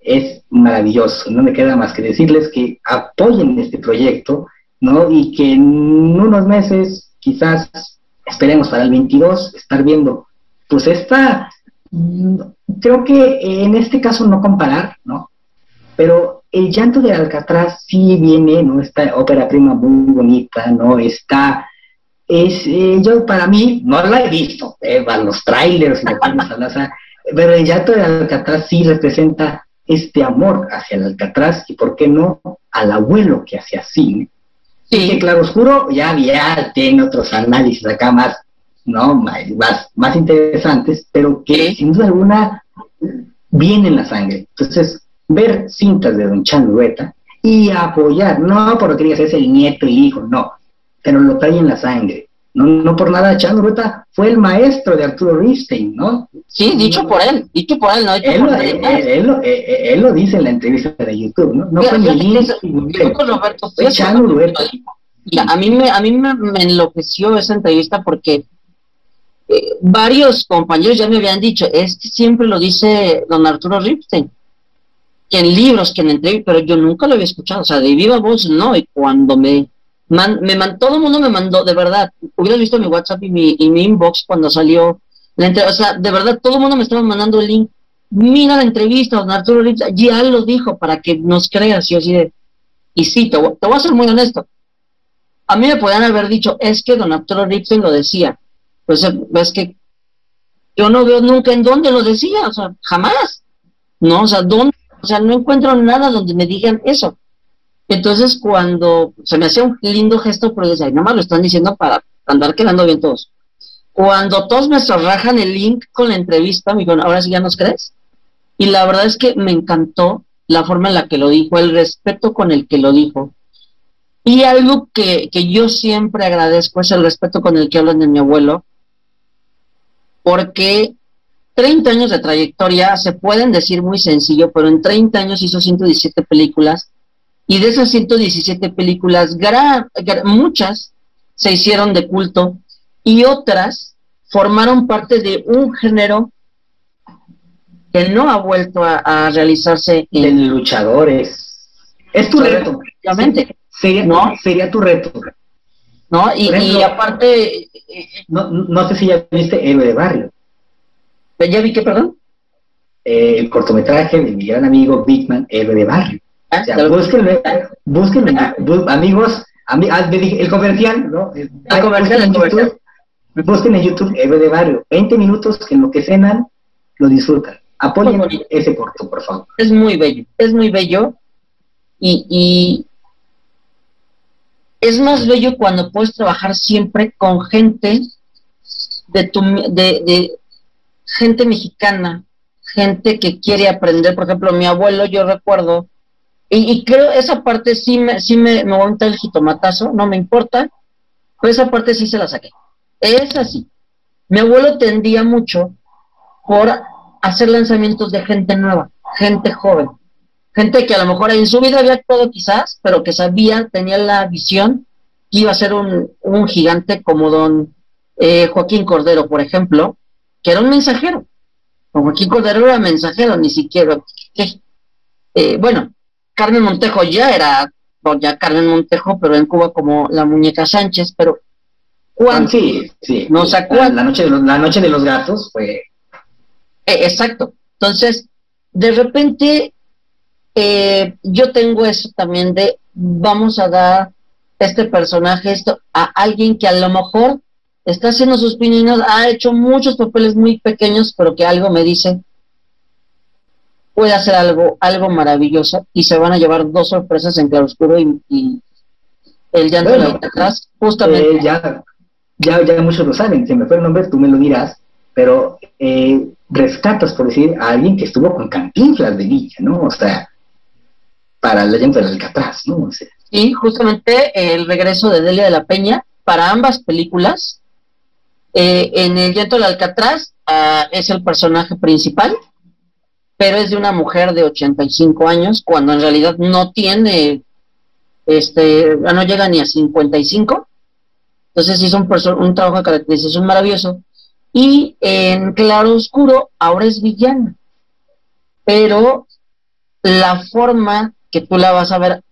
es maravilloso. No me queda más que decirles que apoyen este proyecto, ¿no? Y que en unos meses, quizás, esperemos para el 22, estar viendo, pues esta, mm, creo que en este caso no comparar, ¿no? Pero el llanto de Alcatraz sí viene, ¿no? Esta ópera prima muy bonita, ¿no? Está, es, eh, yo para mí, no la he visto, eh, van los trailers, pero el llanto de Alcatraz sí representa este amor hacia el Alcatraz y, ¿por qué no?, al abuelo que hacía cine. Sí. Que Claro Oscuro ya, ya tiene otros análisis acá más, ¿no?, más, más interesantes, pero que sin duda alguna viene en la sangre. Entonces, ver cintas de Don Chan Rueta y apoyar, no porque digas es el nieto, el hijo, no, pero lo trae en la sangre. No, no por nada, Chano Rueta fue el maestro de Arturo Ripstein, ¿no? Sí, dicho por él, dicho por él, no él, por él, él, él, lo, eh, eh, él, lo dice en la entrevista de YouTube, ¿no? No fue ni Roberto, fue Chano Rueta. a mí, me, a mí me, enloqueció esa entrevista porque eh, varios compañeros ya me habían dicho, es que siempre lo dice don Arturo Ripstein, que en libros, que en entrevistas, pero yo nunca lo había escuchado, o sea, de viva voz no, y cuando me me man, todo el mundo me mandó, de verdad, hubieras visto mi WhatsApp y mi, y mi inbox cuando salió la entrevista, o sea, de verdad, todo el mundo me estaba mandando el link. Mira la entrevista, don Arturo Rips, ya lo dijo para que nos creas, y así de, y sí, te, voy a ser muy honesto. A mí me podían haber dicho, es que don Arturo Ripstein lo decía. Pues es que yo no veo nunca en dónde lo decía, o sea, jamás. No, o sea, ¿dónde? O sea, no encuentro nada donde me digan eso. Entonces, cuando se me hacía un lindo gesto, pero decía, nada más lo están diciendo para andar quedando bien todos. Cuando todos me zorrajan el link con la entrevista, me dijeron, ahora sí ya nos crees. Y la verdad es que me encantó la forma en la que lo dijo, el respeto con el que lo dijo. Y algo que, que yo siempre agradezco es el respeto con el que hablan de mi abuelo, porque 30 años de trayectoria se pueden decir muy sencillo, pero en 30 años hizo 117 películas y de esas 117 películas, muchas se hicieron de culto y otras formaron parte de un género que no ha vuelto a, realizarse en luchadores. Es tu reto. Obviamente. Sería, ¿no? sería tu reto. ¿No? Y, aparte... No, no sé si ya viste Héroe de Barrio. ¿Ya vi qué, perdón? Eh, el cortometraje de mi gran amigo Bigman, Héroe de Barrio. Ah, o sea, búsquenlo, búsquenlo, amigos, ah, el comercial, ¿no? El comercial, el comercial. Busquen en YouTube Héroe de Barrio. 20 minutos que en lo que cenan lo disfrutan. Apoyen ese corto, por favor. Es muy bello, es muy bello. Y, y es más bello cuando puedes trabajar siempre con gente de tu de, de gente mexicana, gente que quiere aprender. Por ejemplo, mi abuelo, yo recuerdo, y, creo esa parte sí me, sí me, me el jitomatazo, no me importa, pero esa parte sí se la saqué. Es así. Mi abuelo tendía mucho por hacer lanzamientos de gente nueva, gente joven, gente que a lo mejor en su vida había actuado quizás, pero que sabía, tenía la visión que iba a ser un, un gigante como don eh, Joaquín Cordero, por ejemplo, que era un mensajero. Don Joaquín Cordero era mensajero, ni siquiera. Eh, bueno, Carmen Montejo ya era, ya Carmen Montejo, pero en Cuba como la muñeca Sánchez, pero ¿cuánto? Sí, sí. No sacó. La, noche de los, la noche de los gatos fue. Eh, exacto. Entonces, de repente, eh, yo tengo eso también de vamos a dar este personaje esto a alguien que a lo mejor está haciendo sus pininos, ha hecho muchos papeles muy pequeños, pero que algo me dice puede hacer algo, algo maravilloso y se van a llevar dos sorpresas en Claroscuro y, y el llanto de atrás, justamente. Eh, ya, ya, ya muchos lo saben, se me fue el nombre, tú me lo dirás, pero eh, rescatas, por decir, a alguien que estuvo con Cantinflas de Villa, ¿no? O sea, para el llanto del Alcatraz, ¿no? y justamente el regreso de Delia de la Peña para ambas películas. Eh, en el llanto del Alcatraz ah, es el personaje principal pero es de una mujer de 85 años, cuando en realidad no tiene, este, no llega ni a 55. Entonces hizo un, un trabajo de caracterización maravilloso. Y en Claro Oscuro ahora es villana, pero la forma que tú la vas a ver,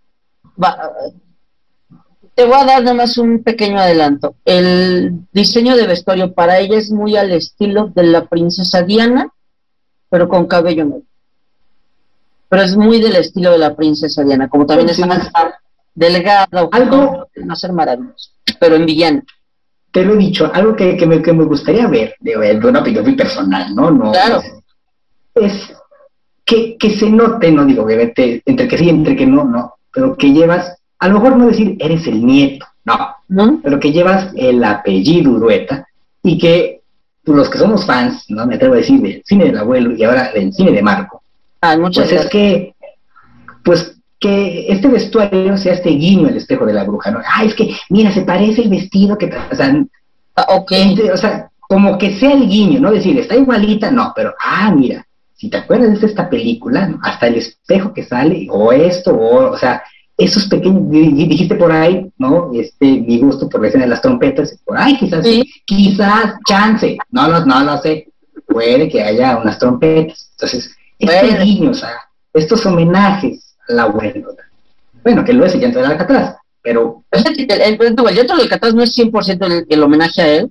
te voy a dar nada más un pequeño adelanto. El diseño de vestuario para ella es muy al estilo de la princesa Diana, pero con cabello negro. Pero es muy del estilo de la princesa Diana, como también es más delgada, algo no ser maravilloso, pero en villana. Te lo he dicho, algo que, me, que me, gustaría ver, de, una opinión muy personal, ¿no? no claro. Es, que, que, se note, no digo, obviamente, entre que sí, entre que no, no, pero que llevas, a lo mejor no decir eres el nieto, no, ¿No? pero que llevas el apellido Urueta y que pues, los que somos fans, ¿no? Me atrevo a decir, del cine del abuelo y ahora del cine de Marco. Ah, muchas pues es que, pues que este vestuario sea este guiño el espejo de la bruja, ¿no? Ah, es que, mira, se parece el vestido que... O sea, ah, o sea, como que sea el guiño, ¿no? Decir, está igualita, no, pero, ah, mira, si te acuerdas de esta película, ¿no? hasta el espejo que sale, o esto, o, o sea, esos pequeños, dijiste por ahí, ¿no? Este, mi gusto por la escena de las trompetas, por ahí quizás, quizás, chance, no, no, no lo sé, puede que haya unas trompetas. Entonces, este guiño, o sea, estos homenajes al abuelo, bueno, que lo es el llanto del Alcatraz, pero... El, el, llanto del Alcatraz no es 100% el, el homenaje a él,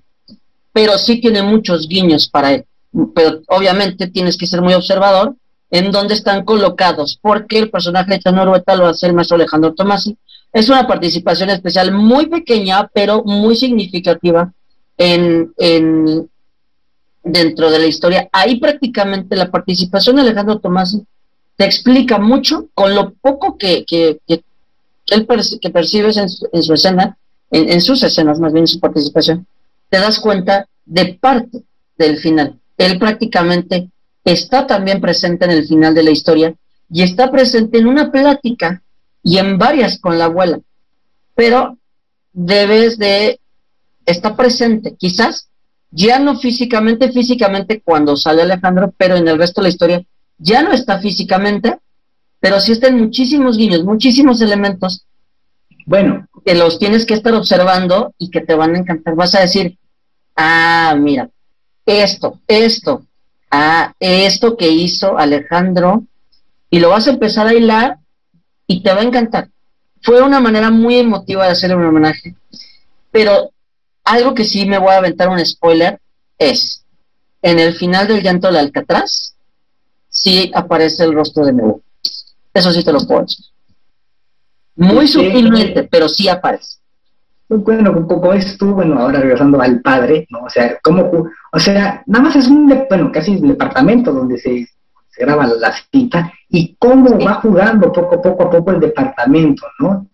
pero sí tiene muchos guiños para él. Pero obviamente tienes que ser muy observador en dónde están colocados, porque el personaje de Chano lo hace el maestro Alejandro Tomasi. Es una participación especial muy pequeña, pero muy significativa en, en dentro de la historia. Ahí prácticamente la participación de Alejandro Tomasi te explica mucho con lo poco que, que, que, él que percibes en su, en su escena, en, en, sus escenas, más bien su participación, te das cuenta de parte del final. Él prácticamente está también presente en el final de la historia y está presente en una plática y en varias con la abuela. Pero debes de estar presente, quizás ya no físicamente, físicamente cuando sale Alejandro, pero en el resto de la historia ya no está físicamente, pero sí están muchísimos guiños, muchísimos elementos. Bueno, que los tienes que estar observando y que te van a encantar. Vas a decir, ah, mira, esto, esto, esto que hizo Alejandro, y lo vas a empezar a hilar y te va a encantar. Fue una manera muy emotiva de hacer un homenaje, pero algo que sí me voy a aventar un spoiler es, en el final del llanto del Alcatraz, sí aparece el rostro de nuevo. Eso sí te lo puedo decir. Muy sutilmente, pero sí aparece. Bueno, un poco esto, bueno, ahora regresando al padre, ¿no? O sea, como, o sea, nada más es un, bueno, casi un departamento donde se, graba la cinta y cómo va jugando poco, poco a poco el departamento, ¿no?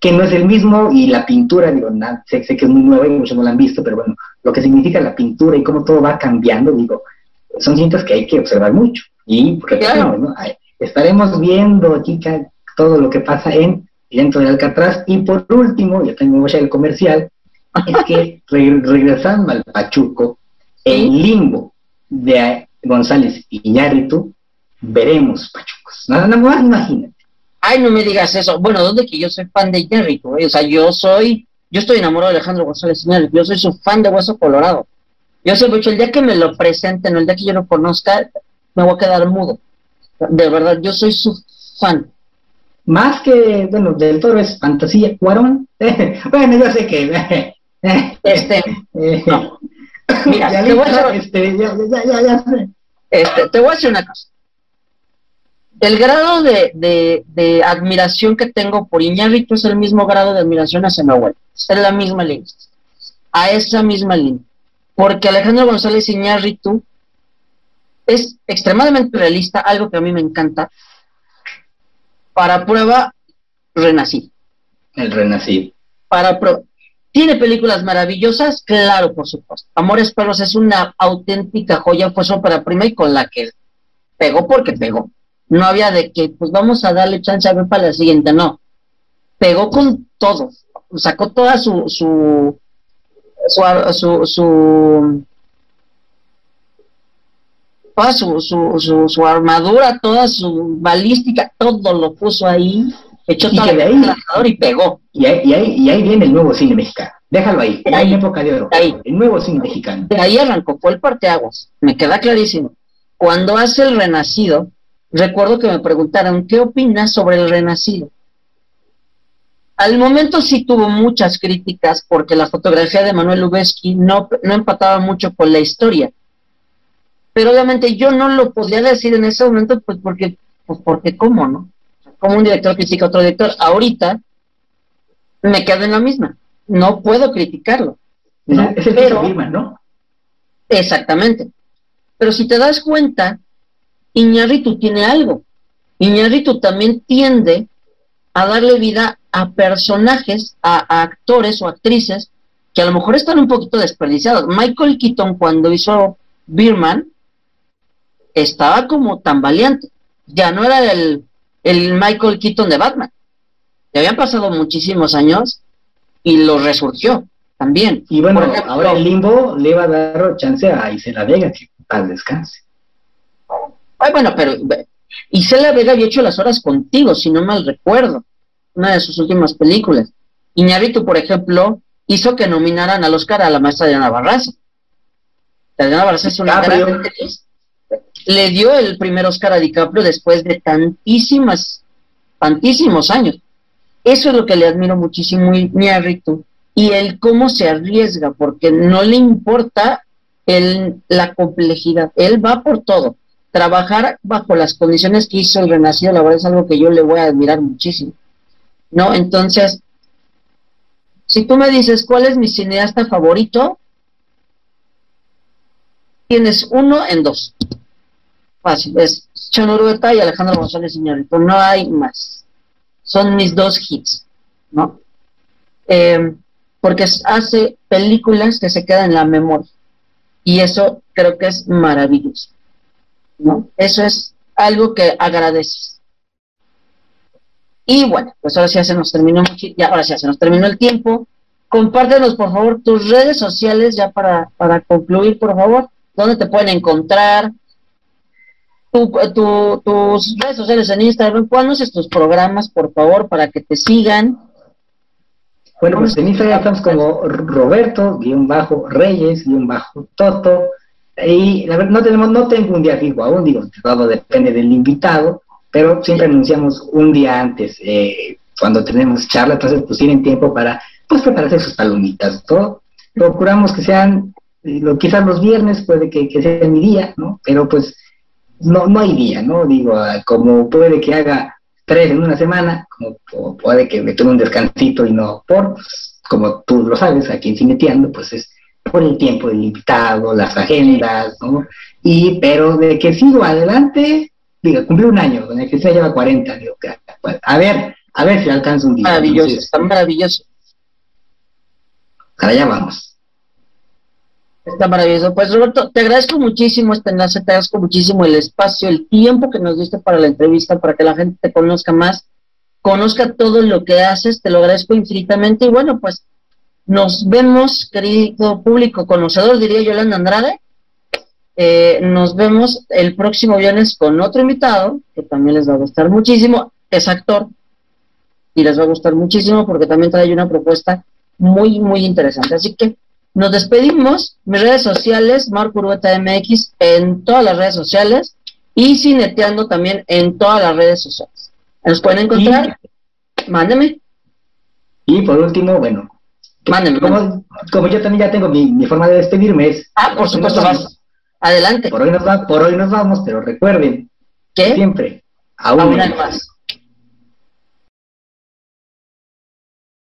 Que no es el mismo y la pintura, digo, sé, sé, que es muy nueva y muchos no la han visto, pero bueno, lo que significa la pintura y cómo todo va cambiando, digo, son cintas que hay que observar mucho. Y, porque, claro. ¿no? estaremos viendo aquí todo lo que pasa en dentro de Alcatraz. Y por último, ya tengo ya el comercial, es que [laughs] regresando al Pachuco, el limbo de González Iñárritu, veremos Pachucos. Nada, más imagínate. Ay, no me digas eso. Bueno, ¿dónde que yo soy fan de Iñárritu? Eh? O sea, yo soy, yo estoy enamorado de Alejandro González Iñárritu. Yo soy su fan de Hueso Colorado. Yo soy mucho, el día que me lo presenten, el día que yo lo conozca, me voy a quedar mudo. De verdad, yo soy su fan. Más que, bueno, del toro es fantasía, Cuarón. [laughs] bueno, yo sé que. [laughs] este. no. Mira, te voy a decir, este, ya, ya, ya, este, te voy a decir una cosa. El grado de, de, de admiración que tengo por Iñárritu es el mismo grado de admiración hacia mi abuelo. Es la misma línea. A esa misma línea. Porque Alejandro González Iñárritu es extremadamente realista, algo que a mí me encanta. Para prueba, Renací. El Renací. Para prueba. ¿Tiene películas maravillosas? Claro, por supuesto. Amores Perros es una auténtica joya, fue su ópera prima y con la que pegó porque pegó. No había de que, pues vamos a darle chance a ver para la siguiente, no. Pegó con todo. Sacó toda su, su, su, su toda su, su, su, armadura, toda su balística, todo lo puso ahí, echó todo el ahí, y pegó. Y ahí, y, ahí, y ahí viene el nuevo cine mexicano. Déjalo ahí, de ahí, época de oro. Ahí. El nuevo cine mexicano. De ahí arrancó, fue el parteaguas, me queda clarísimo. Cuando hace el renacido, recuerdo que me preguntaron, ¿qué opinas sobre el renacido? Al momento sí tuvo muchas críticas porque la fotografía de Manuel Lubezki no, no empataba mucho con la historia pero obviamente yo no lo podría decir en ese momento, pues porque, pues porque cómo, ¿no? Como un director critica a otro director, ahorita me quedo en la misma, no puedo criticarlo. ¿no? pero, ¿no? Exactamente. Pero si te das cuenta, Iñárritu tiene algo. Iñárritu también tiende a darle vida a personajes, a, actores o actrices que a lo mejor están un poquito desperdiciados. Michael Keaton cuando hizo Birman, estaba como tan valiente. Ya no era el, el Michael Keaton de Batman. Ya habían pasado muchísimos años y lo resurgió también. Y bueno, ahora el limbo le va a dar chance a Isela Vega que tal descanse. Ay, bueno, pero Isela Vega había hecho las horas contigo, si no mal recuerdo, una de sus últimas películas. Iñárritu, por ejemplo, hizo que nominaran al Oscar a la maestra Diana Barraza. Diana Barraza es una gran le dio el primer Oscar a DiCaprio después de tantísimas, tantísimos años. Eso es lo que le admiro muchísimo a Rito. Y el cómo se arriesga, porque no le importa el, la complejidad. Él va por todo. Trabajar bajo las condiciones que hizo el Renacido, la verdad es algo que yo le voy a admirar muchísimo. ¿No? Entonces, si tú me dices cuál es mi cineasta favorito, tienes uno en dos fácil, es Chonorueta y Alejandro González Señorito, no hay más. Son mis dos hits, ¿no? Eh, porque hace películas que se quedan en la memoria. Y eso creo que es maravilloso. ¿no? Eso es algo que agradeces. Y bueno, pues ahora sí ya se nos terminó, ya, ahora sí ya se nos terminó el tiempo. Compártenos, por favor, tus redes sociales ya para, para concluir, por favor. ¿Dónde te pueden encontrar? Tu, tus redes sociales en Instagram. ¿Cuándo haces tus programas, por favor, para que te sigan? Bueno, pues en Instagram estamos como Roberto, guion bajo Reyes, guion bajo Toto. Y la verdad, no tenemos, no tengo un día fijo aún, digo, todo depende del invitado, pero siempre anunciamos un día antes, eh, cuando tenemos charla, entonces pues tienen tiempo para, pues prepararse sus palomitas, todo. Procuramos que sean, eh, lo, quizás los viernes puede que, que sea mi día, ¿no? Pero pues no, no hay día, ¿no? Digo, ah, como puede que haga tres en una semana, como, puede que me tome un descansito y no por, pues, como tú lo sabes, aquí en Cineteando, pues es por el tiempo del invitado, las agendas, ¿no? Y, pero de que sigo adelante, digo, cumplí un año, donde que se lleva 40, digo, a ver, a ver si alcanzo un día. Maravilloso, está maravilloso. Para allá vamos. Está maravilloso. Pues Roberto, te agradezco muchísimo este enlace, te agradezco muchísimo el espacio, el tiempo que nos diste para la entrevista, para que la gente te conozca más, conozca todo lo que haces, te lo agradezco infinitamente y bueno, pues nos vemos, querido público conocedor, diría Yolanda Andrade. Eh, nos vemos el próximo viernes con otro invitado, que también les va a gustar muchísimo, es actor, y les va a gustar muchísimo porque también trae una propuesta muy, muy interesante. Así que nos despedimos. Mis redes sociales, Marco Urueta MX, en todas las redes sociales y Cineteando también en todas las redes sociales. ¿Nos pueden encontrar? Mándeme. Y por último, bueno, Mándeme. Como, como, yo también ya tengo mi, forma de despedirme es... Ah, por supuesto, vas. Adelante. Por hoy, nos va, por hoy nos vamos, pero recuerden, ¿Qué? siempre, aún, más.